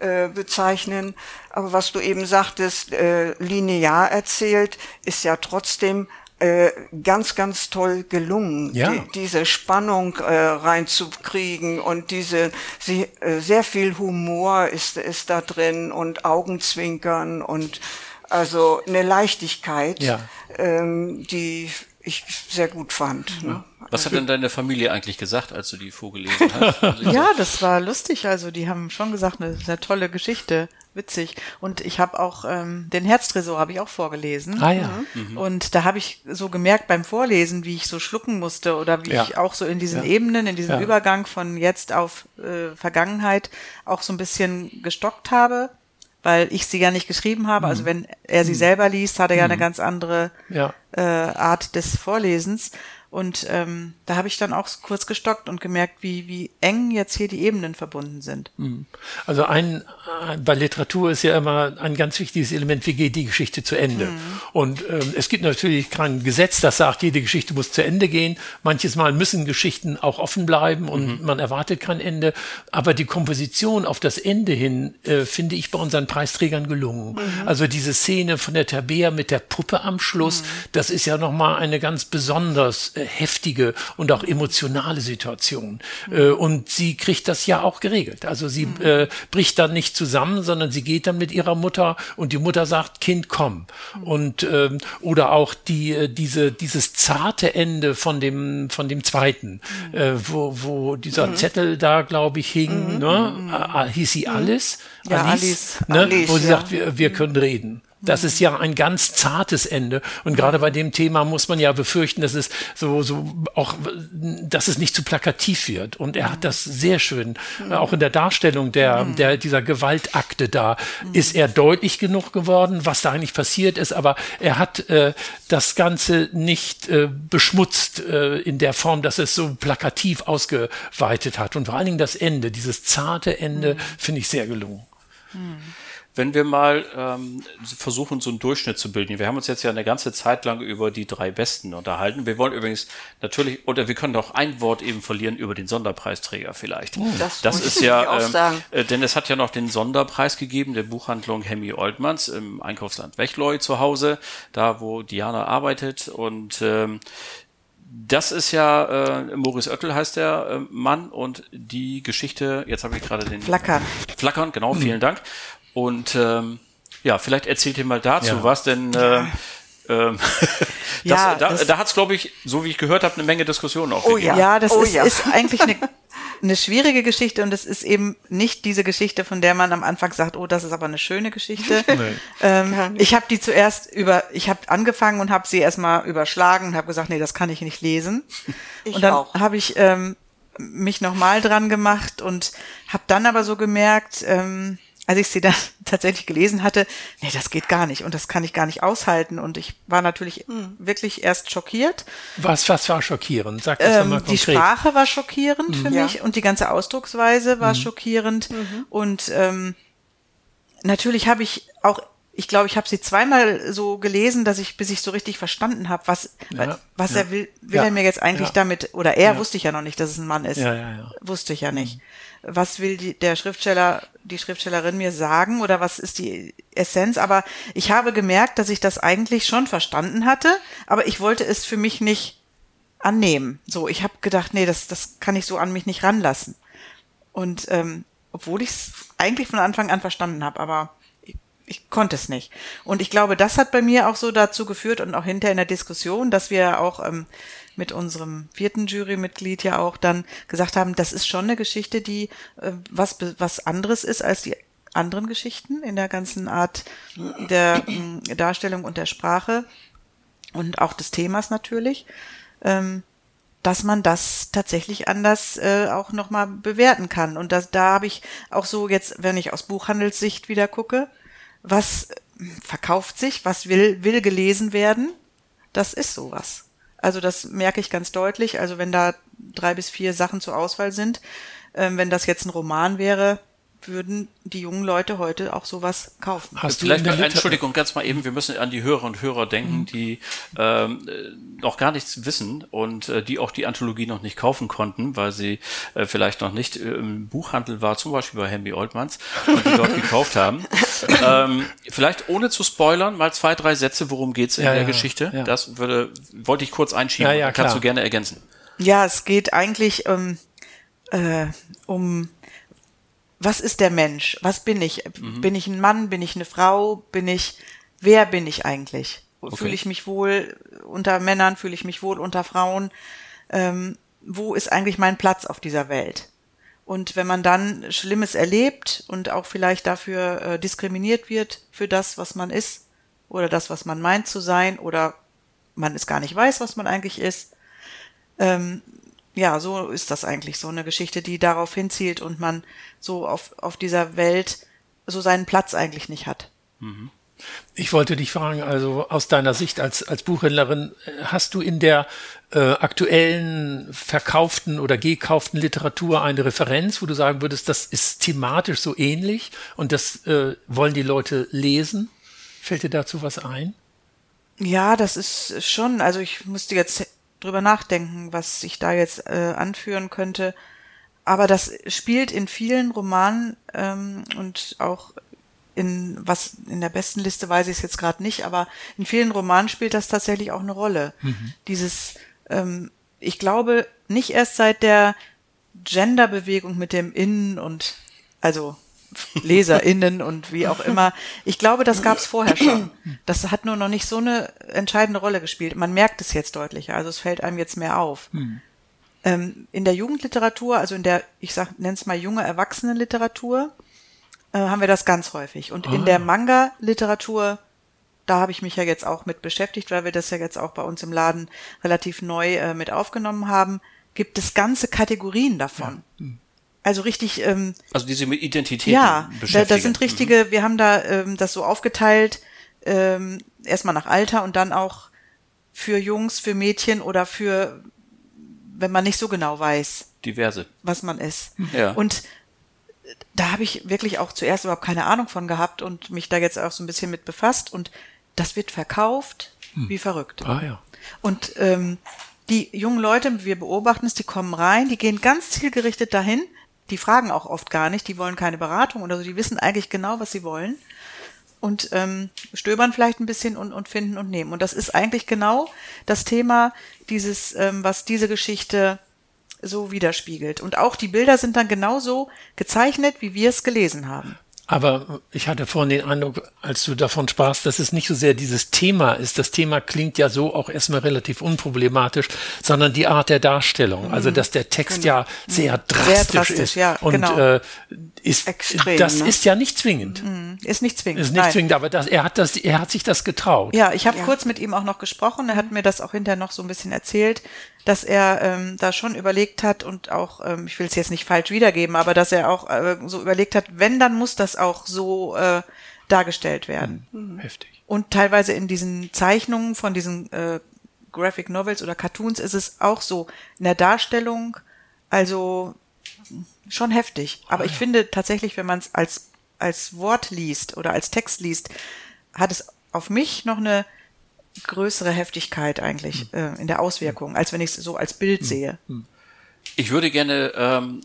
äh, bezeichnen. Aber was du eben sagtest, äh, linear erzählt, ist ja trotzdem äh, ganz, ganz toll gelungen, Ja. die, diese Spannung äh, reinzukriegen und diese sie, äh, sehr viel Humor ist ist da drin und Augenzwinkern und also eine Leichtigkeit, Ja. ähm, die ich sehr gut fand. Ne? Was hat denn deine Familie eigentlich gesagt, als du die vorgelesen hast? Sie Ja, das war lustig. Also die haben schon gesagt, eine sehr tolle Geschichte, witzig. Und ich habe auch ähm, den Herztresor habe ich auch vorgelesen. Ah ja. Und da habe ich so gemerkt beim Vorlesen, wie ich so schlucken musste oder wie Ja. ich auch so in diesen Ja. Ebenen, in diesem Ja. Übergang von jetzt auf äh, Vergangenheit auch so ein bisschen gestockt habe, weil ich sie ja nicht geschrieben habe. Mhm. Also wenn er sie selber liest, hat er ja eine ganz andere Ja. äh, Art des Vorlesens. Und ähm, da habe ich dann auch kurz gestockt und gemerkt, wie, wie eng jetzt hier die Ebenen verbunden sind. Mhm. Also ein, äh, bei Literatur ist ja immer ein ganz wichtiges Element, wie geht die Geschichte zu Ende. Mhm. Und ähm, es gibt natürlich kein Gesetz, das sagt, jede Geschichte muss zu Ende gehen. Manches Mal müssen Geschichten auch offen bleiben und mhm. man erwartet kein Ende. Aber die Komposition auf das Ende hin äh, finde ich bei unseren Preisträgern gelungen. Mhm. Also diese Szene von der Tabea mit der Puppe am Schluss, mhm. das ist ja nochmal eine ganz besonders äh, heftige und auch emotionale Situation. Mhm. und sie kriegt das ja auch geregelt. Also sie mhm. äh, bricht dann nicht zusammen, sondern sie geht dann mit ihrer Mutter und die Mutter sagt, Kind, komm. Mhm. Und ähm, oder auch die äh, diese dieses zarte Ende von dem von dem zweiten, mhm. äh, wo wo dieser mhm. Zettel da glaube ich hing, ne? hieß sie Alice, ja, Alice, Alice, ne? Alice wo sie ja. sagt, wir, wir können reden. Das ist ja ein ganz zartes Ende. Und gerade bei dem Thema muss man ja befürchten, dass es so, so auch, dass es nicht zu plakativ wird. Und er hat das sehr schön, äh, auch in der Darstellung der, der, dieser Gewaltakte da, ist er deutlich genug geworden, was da eigentlich passiert ist. Aber er hat äh, das Ganze nicht äh, beschmutzt äh, in der Form, dass es so plakativ ausgeweitet hat. Und vor allen Dingen das Ende, dieses zarte Ende, finde ich sehr gelungen. Mhm wenn wir mal ähm, versuchen, so einen Durchschnitt zu bilden. Wir haben uns jetzt ja eine ganze Zeit lang über die drei Besten unterhalten. Wir wollen übrigens natürlich, oder wir können doch ein Wort eben verlieren über den Sonderpreisträger vielleicht. Oh, das, das ist ja, ähm, äh, denn es hat ja noch den Sonderpreis gegeben der Buchhandlung Hemmy Oldmans im Einkaufsland Wechleu zu Hause, da wo Diana arbeitet und ähm, das ist ja, äh, Maurice Oettel heißt der äh, Mann und die Geschichte, jetzt habe ich gerade den... Flackern. Flackern, genau, vielen mhm. Dank. Und ähm, ja, vielleicht erzählt ihr mal dazu ja. was, denn äh, ähm, das, ja, da, das, da hat es, glaube ich, so wie ich gehört habe, eine Menge Diskussionen auch oh, gegeben. Ja, ja das oh, ist, ja. ist eigentlich eine, eine schwierige Geschichte und es ist eben nicht diese Geschichte, von der man am Anfang sagt, oh, das ist aber eine schöne Geschichte. Nee. Ähm, ich habe die zuerst über, ich habe angefangen und habe sie erstmal überschlagen und habe gesagt, nee, das kann ich nicht lesen. Ich und dann habe ich ähm, mich nochmal dran gemacht und habe dann aber so gemerkt, ähm, als ich sie dann tatsächlich gelesen hatte, nee, das geht gar nicht und das kann ich gar nicht aushalten. Und ich war natürlich hm. wirklich erst schockiert. Was, was war schockierend? Sag das ähm, mal konkret. Die Sprache war schockierend mhm. für mich und die ganze Ausdrucksweise war mhm. schockierend. Mhm. Und ähm, natürlich habe ich auch ich glaube, ich habe sie zweimal so gelesen, dass ich, bis ich so richtig verstanden habe, was, ja, was ja. er will, will ja, er mir jetzt eigentlich damit, oder er wusste ich ja noch nicht, dass es ein Mann ist. Ja, ja, ja. Wusste ich ja nicht. Was will die, der Schriftsteller, die Schriftstellerin mir sagen oder was ist die Essenz. Aber ich habe gemerkt, dass ich das eigentlich schon verstanden hatte, aber ich wollte es für mich nicht annehmen. So, ich habe gedacht, nee, das, das kann ich so an mich nicht ranlassen. Und ähm, obwohl ich es eigentlich von Anfang an verstanden habe, aber ich, ich konnte es nicht. Und ich glaube, das hat bei mir auch so dazu geführt und auch hinter in der Diskussion, dass wir auch ähm, mit unserem vierten Jurymitglied ja auch dann gesagt haben, das ist schon eine Geschichte, die äh, was, was anderes ist als die anderen Geschichten in der ganzen Art der äh, Darstellung und der Sprache und auch des Themas natürlich, ähm, dass man das tatsächlich anders äh, auch nochmal bewerten kann. Und das, da habe ich auch so jetzt, wenn ich aus Buchhandelssicht wieder gucke, was verkauft sich, was will, will gelesen werden, das ist sowas. Also das merke ich ganz deutlich. Also wenn da drei bis vier Sachen zur Auswahl sind, ähm, wenn das jetzt ein Roman wäre, würden die jungen Leute heute auch sowas kaufen. Hast du Vielleicht, Entschuldigung, ganz mal eben, wir müssen an die Hörer und Hörer denken, mhm. die ähm, noch gar nichts wissen und äh, die auch die Anthologie noch nicht kaufen konnten, weil sie äh, vielleicht noch nicht äh, im Buchhandel war, zum Beispiel bei Henry Oldmans und die dort gekauft haben. Ähm, vielleicht ohne zu spoilern, mal zwei, drei Sätze, worum geht's in ja, der ja, Geschichte. Ja. Das würde, wollte ich kurz einschieben. Ja, ja, kannst du gerne ergänzen. Ja, es geht eigentlich ähm, äh, um was ist der Mensch? Was bin ich? Mhm. Bin ich ein Mann? Bin ich eine Frau? Bin ich, wer bin ich eigentlich? Okay. Fühle ich mich wohl unter Männern? Fühle ich mich wohl unter Frauen? Ähm, wo ist eigentlich mein Platz auf dieser Welt? Und wenn man dann Schlimmes erlebt und auch vielleicht dafür äh, diskriminiert wird für das, was man ist oder das, was man meint zu sein oder man es gar nicht weiß, was man eigentlich ist, ähm, ja, so ist das eigentlich so eine Geschichte, die darauf hinzielt und man so auf, auf dieser Welt so seinen Platz eigentlich nicht hat. Mhm. Ich wollte dich fragen, also aus deiner Sicht als, als Buchhändlerin, hast du in der äh, aktuellen verkauften oder gekauften Literatur eine Referenz, wo du sagen würdest, das ist thematisch so ähnlich und das äh, wollen die Leute lesen? Fällt dir dazu was ein? Ja, das ist schon, also ich musste jetzt drüber nachdenken, was ich da jetzt äh, anführen könnte. Aber das spielt in vielen Romanen ähm, und auch in was in der besten Liste weiß ich es jetzt gerade nicht, aber in vielen Romanen spielt das tatsächlich auch eine Rolle. Mhm. Dieses, ähm, ich glaube, nicht erst seit der Genderbewegung mit dem Innen und also LeserInnen und wie auch immer. Ich glaube, das gab es vorher schon. Das hat nur noch nicht so eine entscheidende Rolle gespielt. Man merkt es jetzt deutlicher, also es fällt einem jetzt mehr auf. Hm. Ähm, in der Jugendliteratur, also in der, ich sag, nenne es mal junge Erwachsenenliteratur, äh, haben wir das ganz häufig. Und oh. in der Manga-Literatur, da habe ich mich ja jetzt auch mit beschäftigt, weil wir das ja jetzt auch bei uns im Laden relativ neu äh, mit aufgenommen haben, gibt es ganze Kategorien davon. Ja. Hm. Also richtig. Ähm, also diese mit Identität. Ja, da, da sind richtige. Mhm. Wir haben da ähm, das so aufgeteilt. Ähm, erstmal nach Alter und dann auch für Jungs, für Mädchen oder für, wenn man nicht so genau weiß. Diverse. Was man ist. Ja. Und da habe ich wirklich auch zuerst überhaupt keine Ahnung von gehabt und mich da jetzt auch so ein bisschen mit befasst und das wird verkauft hm. wie verrückt. Ah ja. Und ähm, die jungen Leute, wir beobachten es, die kommen rein, die gehen ganz zielgerichtet dahin, die fragen auch oft gar nicht, die wollen keine Beratung oder so, die wissen eigentlich genau, was sie wollen und ähm, stöbern vielleicht ein bisschen und, und finden und nehmen. Und das ist eigentlich genau das Thema dieses, ähm, was diese Geschichte so widerspiegelt. Und auch die Bilder sind dann genauso gezeichnet, wie wir es gelesen haben. Aber ich hatte vorhin den Eindruck, als du davon sprachst, dass es nicht so sehr dieses Thema ist. Das Thema klingt ja so auch erstmal relativ unproblematisch, sondern die Art der Darstellung. Also, dass der Text genau. ja sehr drastisch, sehr drastisch ist. Ja, und genau. äh, ist, Extrem, das ne? ist ja nicht zwingend. Mhm. Ist nicht zwingend. Ist nicht Nein. zwingend, aber das, er hat das, er hat sich das getraut. Ja, ich habe ja. kurz mit ihm auch noch gesprochen. Er hat mir das auch hinterher noch so ein bisschen erzählt, dass er ähm, da schon überlegt hat und auch, ähm, ich will es jetzt nicht falsch wiedergeben, aber dass er auch äh, so überlegt hat, wenn, dann muss das auch so äh, dargestellt werden. Mhm. Heftig. Und teilweise in diesen Zeichnungen von diesen äh, Graphic Novels oder Cartoons ist es auch so in der Darstellung, also schon heftig. Aber oh, ich finde tatsächlich, wenn man es als als Wort liest oder als Text liest, hat es auf mich noch eine größere Heftigkeit eigentlich hm. äh, in der Auswirkung, als wenn ich es so als Bild hm. sehe. Hm. Ich würde gerne, ähm,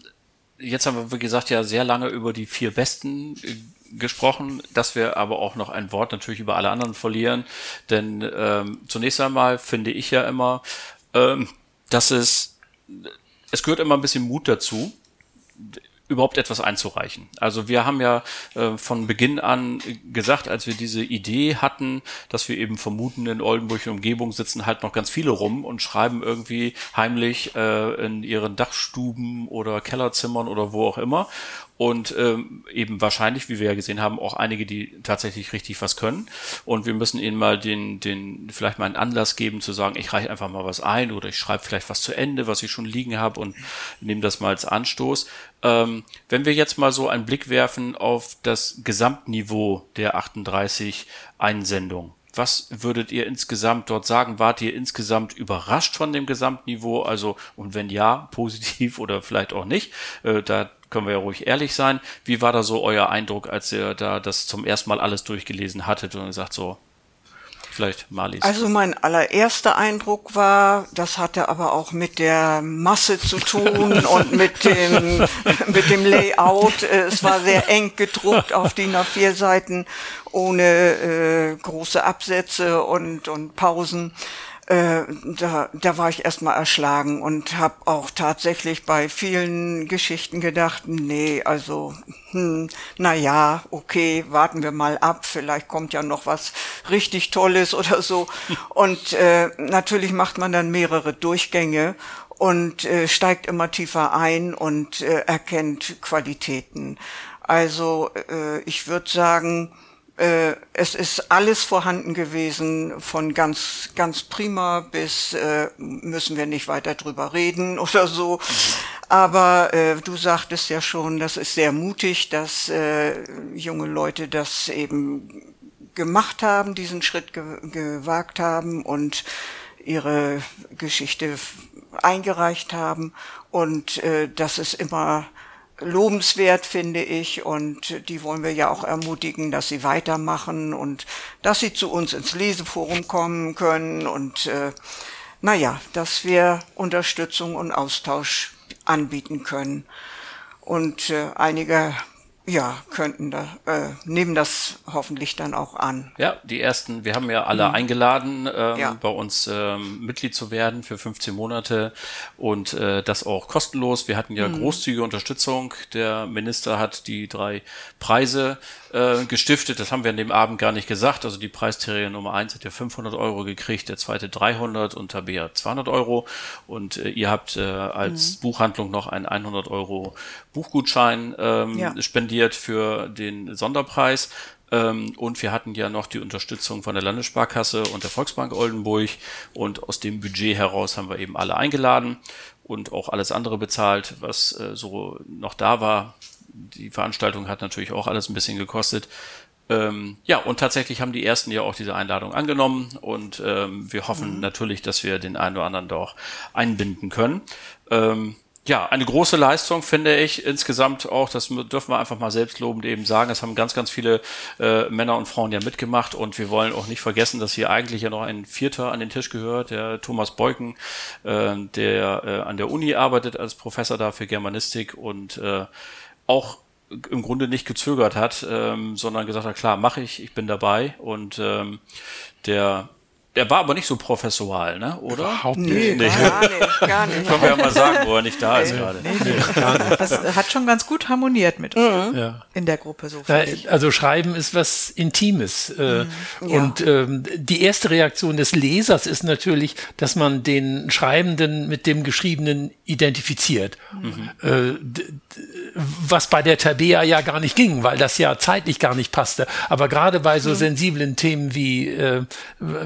jetzt haben wir, wie gesagt, ja sehr lange über die vier Besten äh, gesprochen, dass wir aber auch noch ein Wort natürlich über alle anderen verlieren. Denn ähm, zunächst einmal finde ich ja immer, ähm, dass es, es gehört immer ein bisschen Mut dazu überhaupt etwas einzureichen. Also wir haben ja äh, von Beginn an gesagt, als wir diese Idee hatten, dass wir eben vermuten, in Oldenburg und Umgebung sitzen halt noch ganz viele rum und schreiben irgendwie heimlich äh, in ihren Dachstuben oder Kellerzimmern oder wo auch immer und ähm, eben wahrscheinlich, wie wir ja gesehen haben, auch einige, die tatsächlich richtig was können. Und wir müssen ihnen mal den, den vielleicht mal einen Anlass geben zu sagen, ich reiche einfach mal was ein oder ich schreibe vielleicht was zu Ende, was ich schon liegen habe und nehme das mal als Anstoß. Ähm, wenn wir jetzt mal so einen Blick werfen auf das Gesamtniveau der 38 Einsendungen, was würdet ihr insgesamt dort sagen? Wart ihr insgesamt überrascht von dem Gesamtniveau? Also, und wenn ja, positiv oder vielleicht auch nicht, äh, da können wir ja ruhig ehrlich sein. Wie war da so euer Eindruck, als ihr da das zum ersten Mal alles durchgelesen hattet und gesagt so, vielleicht Marlies? Also mein allererster Eindruck war, das hatte aber auch mit der Masse zu tun und mit dem, mit dem Layout. Es war sehr eng gedruckt auf DIN A4 Seiten ohne äh, große Absätze und, und Pausen. Äh, da, da war ich erstmal erschlagen und habe auch tatsächlich bei vielen Geschichten gedacht, nee, also, hm, na ja, okay, warten wir mal ab, vielleicht kommt ja noch was richtig Tolles oder so. Und äh, natürlich macht man dann mehrere Durchgänge und äh, steigt immer tiefer ein und äh, erkennt Qualitäten. Also äh, ich würde sagen, äh, es ist alles vorhanden gewesen, von ganz, ganz prima bis äh, müssen wir nicht weiter drüber reden oder so. Aber äh, du sagtest ja schon, das ist sehr mutig, dass äh, junge Leute das eben gemacht haben, diesen Schritt ge gewagt haben und ihre Geschichte eingereicht haben. Und äh, das ist immer lobenswert, finde ich. Und die wollen wir ja auch ermutigen, dass sie weitermachen und dass sie zu uns ins Leseforum kommen können und äh, naja, dass wir Unterstützung und Austausch anbieten können. Und äh, einige ja, könnten da, äh, nehmen das hoffentlich dann auch an. Ja, die ersten, wir haben ja alle mhm. eingeladen, ähm, ja. bei uns ähm, Mitglied zu werden für 15 Monate und äh, das auch kostenlos. Wir hatten ja mhm. großzügige Unterstützung. Der Minister hat die drei Preise äh, gestiftet. Das haben wir an dem Abend gar nicht gesagt. Also die Preisträger Nummer eins hat ja 500 Euro gekriegt, der zweite 300 und Tabea 200 Euro. Und äh, ihr habt äh, als mhm. Buchhandlung noch einen 100 Euro Buchgutschein ähm, ja. spendiert für den Sonderpreis. Ähm, und wir hatten ja noch die Unterstützung von der Landessparkasse und der Volksbank Oldenburg. Und aus dem Budget heraus haben wir eben alle eingeladen und auch alles andere bezahlt, was äh, so noch da war die Veranstaltung hat natürlich auch alles ein bisschen gekostet. Ähm, ja, und tatsächlich haben die ersten ja auch diese Einladung angenommen und ähm, wir hoffen mhm. natürlich, dass wir den einen oder anderen doch einbinden können. Ähm, ja, eine große Leistung finde ich insgesamt auch, das dürfen wir einfach mal selbstlobend eben sagen. Es haben ganz, ganz viele äh, Männer und Frauen ja mitgemacht und wir wollen auch nicht vergessen, dass hier eigentlich ja noch ein Vierter an den Tisch gehört, der Thomas Beuken, äh, der äh, an der Uni arbeitet als Professor da für Germanistik und äh, auch im Grunde nicht gezögert hat, ähm, sondern gesagt hat, klar, mache ich, ich bin dabei. Und ähm, der der war aber nicht so professoral, ne? oder? Überhaupt nicht. Nee, nee. Gar nicht, gar nicht. Können wir ja mal sagen, wo er nicht da ist gerade. Nee, nee, das hat schon ganz gut harmoniert mit uns mhm. in der Gruppe. so. Ja, also Schreiben ist was Intimes. Äh, mhm. Und ähm, die erste Reaktion des Lesers ist natürlich, dass man den Schreibenden mit dem Geschriebenen identifiziert. Mhm. Äh, was bei der Tabea ja gar nicht ging, weil das ja zeitlich gar nicht passte. Aber gerade bei so mhm. sensiblen Themen wie äh,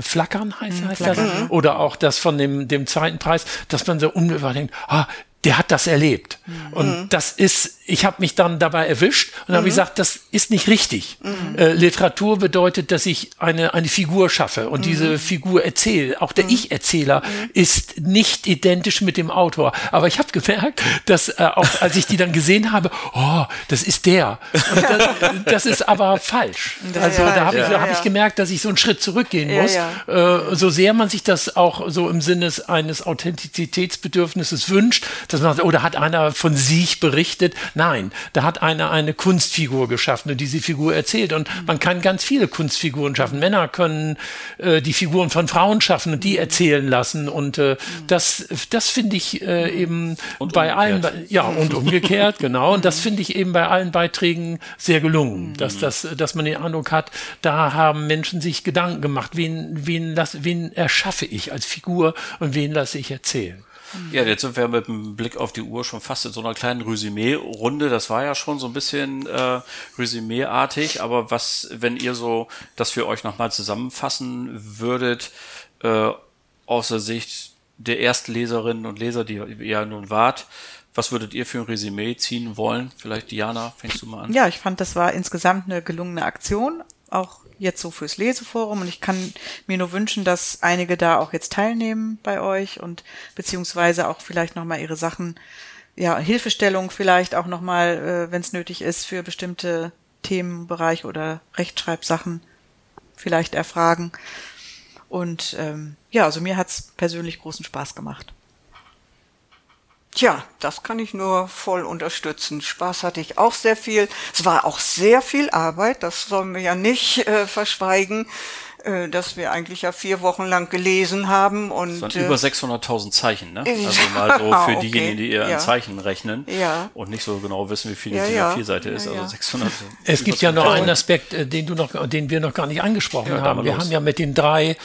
Flackern heißt, mhm, heißt Flackern. das, oder auch das von dem, dem zweiten Preis, dass man so unmittelbar denkt, ah, der hat das erlebt. Mhm. Und das ist, ich habe mich dann dabei erwischt und mhm. habe gesagt, das ist nicht richtig. Mhm. Äh, Literatur bedeutet, dass ich eine, eine Figur schaffe und mhm. diese Figur erzähle. Auch der mhm. Ich-Erzähler mhm. ist nicht identisch mit dem Autor. Aber ich habe gemerkt, dass äh, auch als ich die dann gesehen habe, oh, das ist der. Das, das ist aber falsch. Also ja, da habe ja, ich, ja. hab ich gemerkt, dass ich so einen Schritt zurückgehen muss. Äh, so sehr man sich das auch so im Sinne eines Authentizitätsbedürfnisses wünscht, dass man sagt, oder oh, hat einer von sich berichtet? Nein, da hat einer eine Kunstfigur geschaffen und diese Figur erzählt. Und man kann ganz viele Kunstfiguren schaffen. Männer können äh, die Figuren von Frauen schaffen und die erzählen lassen. Und äh, das, das finde ich äh, eben und bei umgekehrt. allen, ja, und umgekehrt, genau. Und das finde ich eben bei allen Beiträgen sehr gelungen, dass, das, dass man den Eindruck hat, da haben Menschen sich Gedanken gemacht, wen, wen, lass, wen erschaffe ich als Figur und wen lasse ich erzählen. Ja, jetzt sind wir mit dem Blick auf die Uhr schon fast in so einer kleinen Resümee-Runde. Das war ja schon so ein bisschen äh, Resümee-artig, aber was, wenn ihr so, dass wir euch nochmal zusammenfassen würdet, äh, aus der Sicht der Erstleserinnen und Leser, die ihr ja nun wart, was würdet ihr für ein Resümee ziehen wollen? Vielleicht Diana, fängst du mal an. Ja, ich fand, das war insgesamt eine gelungene Aktion, auch jetzt so fürs Leseforum und ich kann mir nur wünschen, dass einige da auch jetzt teilnehmen bei euch und beziehungsweise auch vielleicht nochmal ihre Sachen, ja, Hilfestellung vielleicht auch nochmal, äh, wenn es nötig ist, für bestimmte Themenbereiche oder Rechtschreibsachen vielleicht erfragen. Und ähm, ja, also mir hat's persönlich großen Spaß gemacht. Tja, das kann ich nur voll unterstützen. Spaß hatte ich auch sehr viel. Es war auch sehr viel Arbeit, das sollen wir ja nicht äh, verschweigen, äh, dass wir eigentlich ja vier Wochen lang gelesen haben. Und, das waren äh, über 600.000 Zeichen, ne? Also mal so für okay. diejenigen, die eher ja. an Zeichen rechnen ja. und nicht so genau wissen, wie viel ja, die ja. Vierseite ist. Also 600. Es gibt ja noch einen Aspekt, äh, den du noch, den wir noch gar nicht angesprochen haben. Wir haben ja mit den drei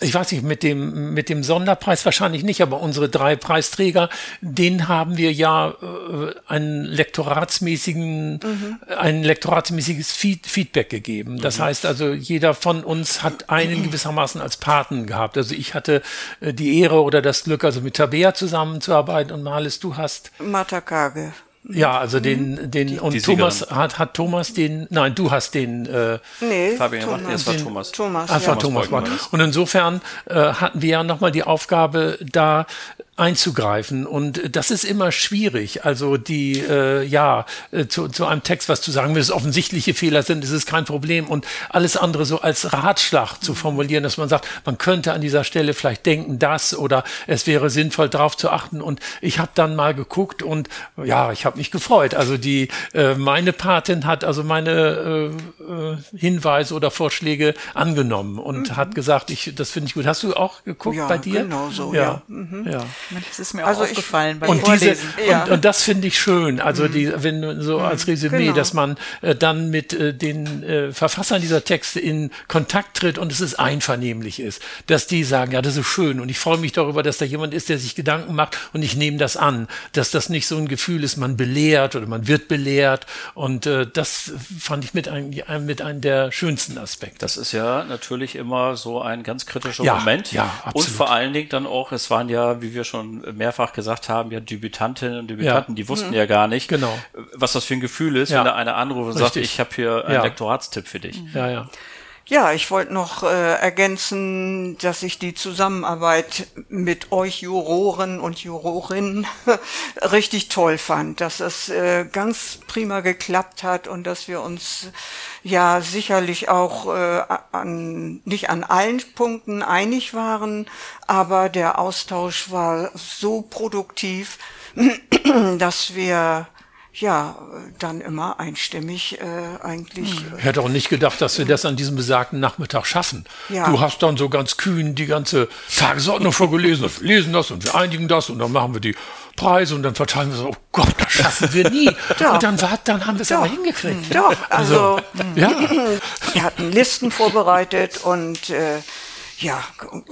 ich weiß nicht, mit dem, mit dem Sonderpreis wahrscheinlich nicht, aber unsere drei Preisträger, denen haben wir ja äh, einen lektoratsmäßigen, mhm. ein lektoratsmäßiges Feed, Feedback gegeben. Das mhm. heißt also, jeder von uns hat einen gewissermaßen als Paten gehabt. Also ich hatte äh, die Ehre oder das Glück, also mit Tabea zusammenzuarbeiten und Malis, du hast Martha Kage Ja, also den, den, und die Thomas Siegerin. hat, hat Thomas den, nein, du hast den, äh, Nee, Fabian gemacht, nee, es war den- Thomas. Thomas, Einfach ja. Thomas war Beugen. das. Und insofern äh, hatten wir ja nochmal die Aufgabe, da einzugreifen. Und das ist immer schwierig. Also die, äh, ja, äh, zu, zu einem Text was zu sagen, wenn es offensichtliche Fehler sind, ist es kein Problem. Und alles andere so als Ratschlag zu formulieren, dass man sagt, man könnte an dieser Stelle vielleicht denken, das oder es wäre sinnvoll, darauf zu achten. Und ich habe dann mal geguckt und ja, ich habe mich gefreut. Also die, äh, meine Patin hat also meine äh, äh, Hinweise oder Vorschläge angenommen und hat gesagt, ich, das finde ich gut. Hast du auch geguckt Ja, bei dir? genau so, ja. ja. ja. Das ist mir auch Also ich- aufgefallen beim Und, diese. Ja. und, und das finde ich schön. Also die, wenn du so als Resümee, genau. dass man äh, dann mit äh, den äh, Verfassern dieser Texte in Kontakt tritt und es ist einvernehmlich ist, dass die sagen, ja, das ist schön und ich freue mich darüber, dass da jemand ist, der sich Gedanken macht und ich nehme das an, dass das nicht so ein Gefühl ist, man belehrt oder man wird belehrt und äh, das fand ich mit einem, mit einem der schönsten Aspekte. Das ist ja natürlich immer so ein ganz kritischer Ja, Moment. ja, und absolut. vor allen Dingen dann auch, es waren ja, wie wir schon mehrfach gesagt haben, ja Debütantinnen und Debütanten, die wussten ja gar nicht, Genau. was das für ein Gefühl ist, Ja. wenn da einer anruft und sagt, Richtig. ich habe hier einen Ja. Lektoratstipp für dich. Ja, ja. Ja, ich wollte noch äh, ergänzen, dass ich die Zusammenarbeit mit euch Juroren und Jurorinnen richtig toll fand, dass es äh, ganz prima geklappt hat und dass wir uns ja sicherlich auch äh, an, nicht an allen Punkten einig waren, aber der Austausch war so produktiv, dass wir ja dann immer einstimmig äh, eigentlich Ich hätte auch nicht gedacht, dass wir das an diesem besagten Nachmittag schaffen. Ja. Du hast dann so ganz kühn die ganze Tagesordnung vorgelesen. und Wir lesen das und wir einigen das und dann machen wir die Preise und dann verteilen wir so, oh Gott, das schaffen wir nie. Doch. Und dann, war, dann haben wir es aber hingekriegt. Doch, also Ja, wir hatten Listen vorbereitet und äh, ja,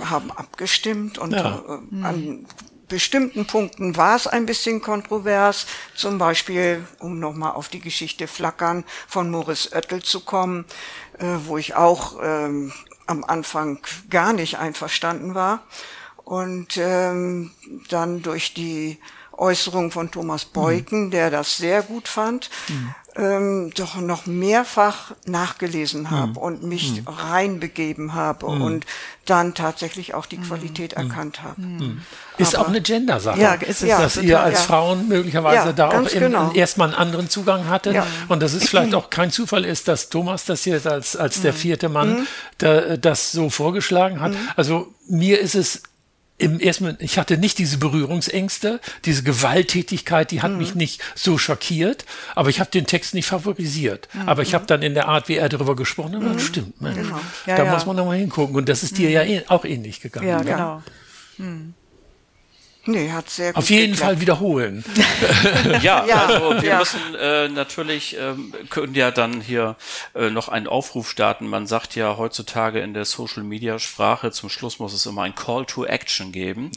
haben abgestimmt und Ja. äh, an bestimmten Punkten war es ein bisschen kontrovers. Zum Beispiel, um nochmal auf die Geschichte Flackern von Moritz Oettel zu kommen, äh, wo ich auch ähm, am Anfang gar nicht einverstanden war. Und ähm, dann durch die Äußerung von Thomas Beuken, der das sehr gut fand, ähm, doch noch mehrfach nachgelesen habe und mich reinbegeben habe und dann tatsächlich auch die Qualität erkannt habe. ist auch eine Gender-Sache. Ja, ist es. Ja, dass total, ihr als ja. Frauen möglicherweise Ja, da auch genau. erstmal einen anderen Zugang hattet. Ja. Und dass es vielleicht auch kein Zufall ist, dass Thomas das jetzt als, als Mhm. der vierte Mann da, das so vorgeschlagen hat. Also mir ist es im ersten, ich hatte nicht diese Berührungsängste, diese Gewalttätigkeit, die Mhm. hat mich nicht so schockiert, aber ich habe den Text nicht favorisiert. Mhm. Aber ich habe dann in der Art, wie er darüber gesprochen hat, das stimmt, Mensch, Genau. Ja, da ja. muss man nochmal hingucken. Und das ist dir ja eh- auch ähnlich gegangen. Ja, ne? Nee, hat sehr gut Auf jeden geklappt. Fall wiederholen. Ja, Ja, also wir ja. müssen äh, natürlich, ähm, können ja dann hier äh, noch einen Aufruf starten. Man sagt ja heutzutage in der Social-Media-Sprache, zum Schluss muss es immer ein Call to Action geben.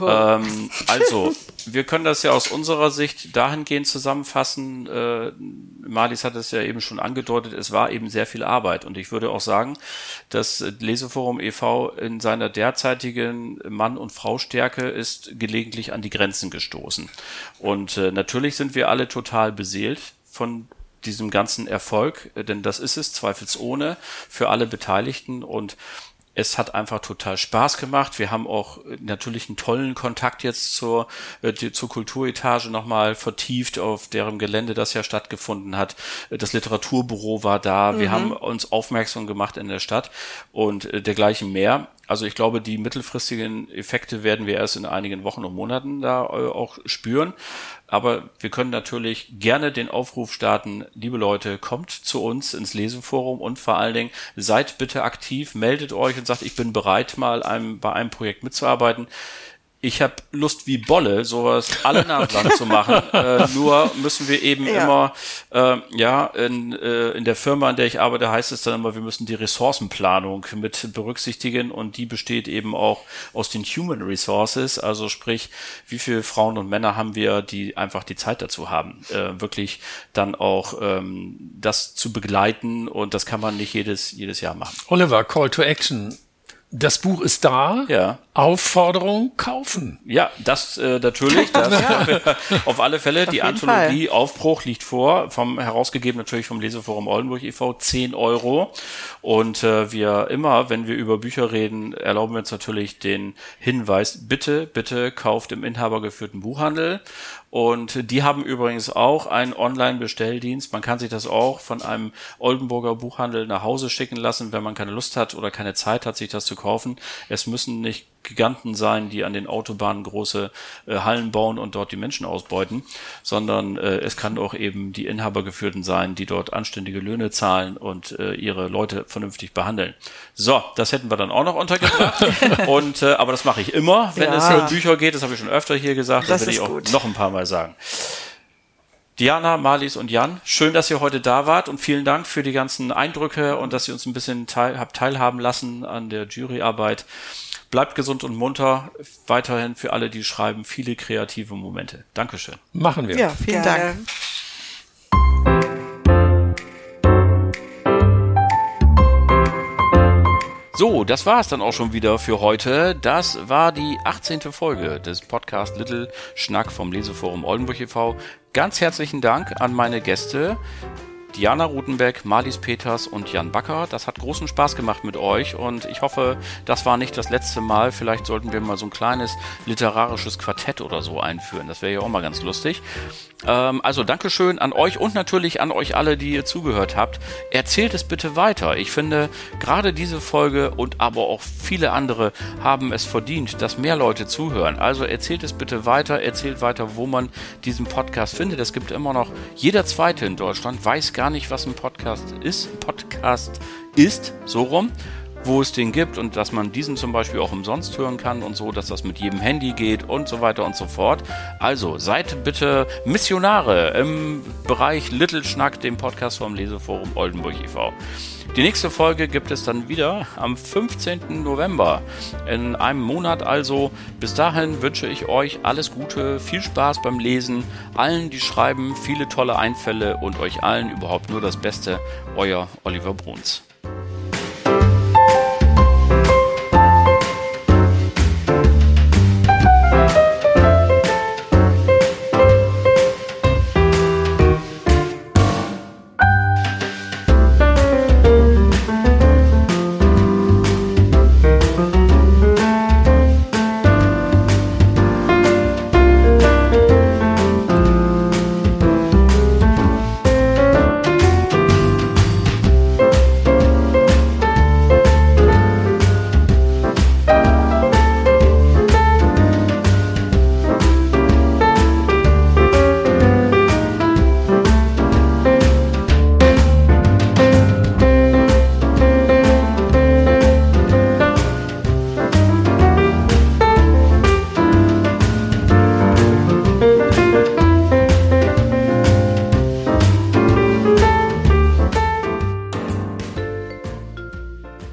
Ähm, also, wir können das ja aus unserer Sicht dahingehend zusammenfassen. Äh, Marlies hat es ja eben schon angedeutet, es war eben sehr viel Arbeit. Und ich würde auch sagen, das Leseforum e.V. in seiner derzeitigen Mann- und Frau-Stärke ist gelegentlich an die Grenzen gestoßen. Und äh, natürlich sind wir alle total beseelt von diesem ganzen Erfolg, denn das ist es zweifelsohne für alle Beteiligten und es hat einfach total Spaß gemacht. Wir haben auch äh, natürlich einen tollen Kontakt jetzt zur, äh, zur Kulturetage nochmal vertieft, auf deren Gelände das ja stattgefunden hat. Äh, Das Literaturbüro war da. Wir haben uns aufmerksam gemacht in der Stadt und äh, dergleichen mehr. Also ich glaube, die mittelfristigen Effekte werden wir erst in einigen Wochen und Monaten da äh, auch spüren. Aber wir können natürlich gerne den Aufruf starten, liebe Leute, kommt zu uns ins Leseforum und vor allen Dingen seid bitte aktiv, meldet euch und sagt, ich bin bereit, mal einem, bei einem Projekt mitzuarbeiten. Ich habe Lust wie Bolle, sowas alle Nachland zu machen. Äh, nur müssen wir eben Ja. immer, äh, ja, in, äh, in der Firma, in der ich arbeite, heißt es dann immer, wir müssen die Ressourcenplanung mit berücksichtigen und die besteht eben auch aus den Human Resources, also sprich, wie viele Frauen und Männer haben wir, die einfach die Zeit dazu haben, äh, wirklich dann auch ähm, das zu begleiten und das kann man nicht jedes, jedes Jahr machen. Oliver, Call to Action. Das Buch ist da. Ja. Aufforderung kaufen. Ja, das äh, natürlich. Das auf alle Fälle. Auf die Anthologie Aufbruch liegt vor, vom herausgegeben natürlich vom Leseforum Oldenburg e.V. 10 Euro. Und äh, wir immer, wenn wir über Bücher reden, erlauben wir uns natürlich den Hinweis, bitte, bitte kauft im inhabergeführten Buchhandel. Und die haben übrigens auch einen Online-Bestelldienst. Man kann sich das auch von einem Oldenburger Buchhandel nach Hause schicken lassen, wenn man keine Lust hat oder keine Zeit hat, sich das zu kaufen. Es müssen nicht Giganten sein, die an den Autobahnen große äh, Hallen bauen und dort die Menschen ausbeuten, sondern äh, es kann auch eben die Inhabergeführten sein, die dort anständige Löhne zahlen und äh, ihre Leute vernünftig behandeln. So, das hätten wir dann auch noch untergebracht. und äh, aber das mache ich immer, wenn Ja. es um Bücher geht. Das habe ich schon öfter hier gesagt. Das das will ich auch gut. noch ein paar Mal sagen. Diana, Marlies und Jan, schön, dass ihr heute da wart und vielen Dank für die ganzen Eindrücke und dass ihr uns ein bisschen teil, habt teilhaben lassen an der Juryarbeit. Bleibt gesund und munter. Weiterhin für alle, die schreiben, viele kreative Momente. Dankeschön. Machen wir. Ja, vielen Gerne. Dank. So, das war es dann auch schon wieder für heute. Das war die 18. Folge des Podcast Little Schnack vom Leseforum Oldenburg e.V. Ganz herzlichen Dank an meine Gäste. Diana Rutenbeck, Marlies Peters und Jan Backer. Das hat großen Spaß gemacht mit euch und ich hoffe, das war nicht das letzte Mal. Vielleicht sollten wir mal so ein kleines literarisches Quartett oder so einführen. Das wäre ja auch mal ganz lustig. Ähm, also Dankeschön an euch und natürlich an euch alle, die ihr zugehört habt. Erzählt es bitte weiter. Ich finde, gerade diese Folge und aber auch viele andere haben es verdient, dass mehr Leute zuhören. Also erzählt es bitte weiter, erzählt weiter, wo man diesen Podcast findet. Es gibt immer noch, jeder Zweite in Deutschland weiß gar nicht, was ein Podcast ist. Podcast ist, so rum wo es den gibt und dass man diesen zum Beispiel auch umsonst hören kann und so, dass das mit jedem Handy geht und so weiter und so fort. Also seid bitte Missionare im Bereich Little Schnack, dem Podcast vom Leseforum Oldenburg e.V. Die nächste Folge gibt es dann wieder am 15. November. In einem Monat also. Bis dahin wünsche ich euch alles Gute, viel Spaß beim Lesen, allen, die schreiben, viele tolle Einfälle und euch allen überhaupt nur das Beste. Euer Oliver Bruns.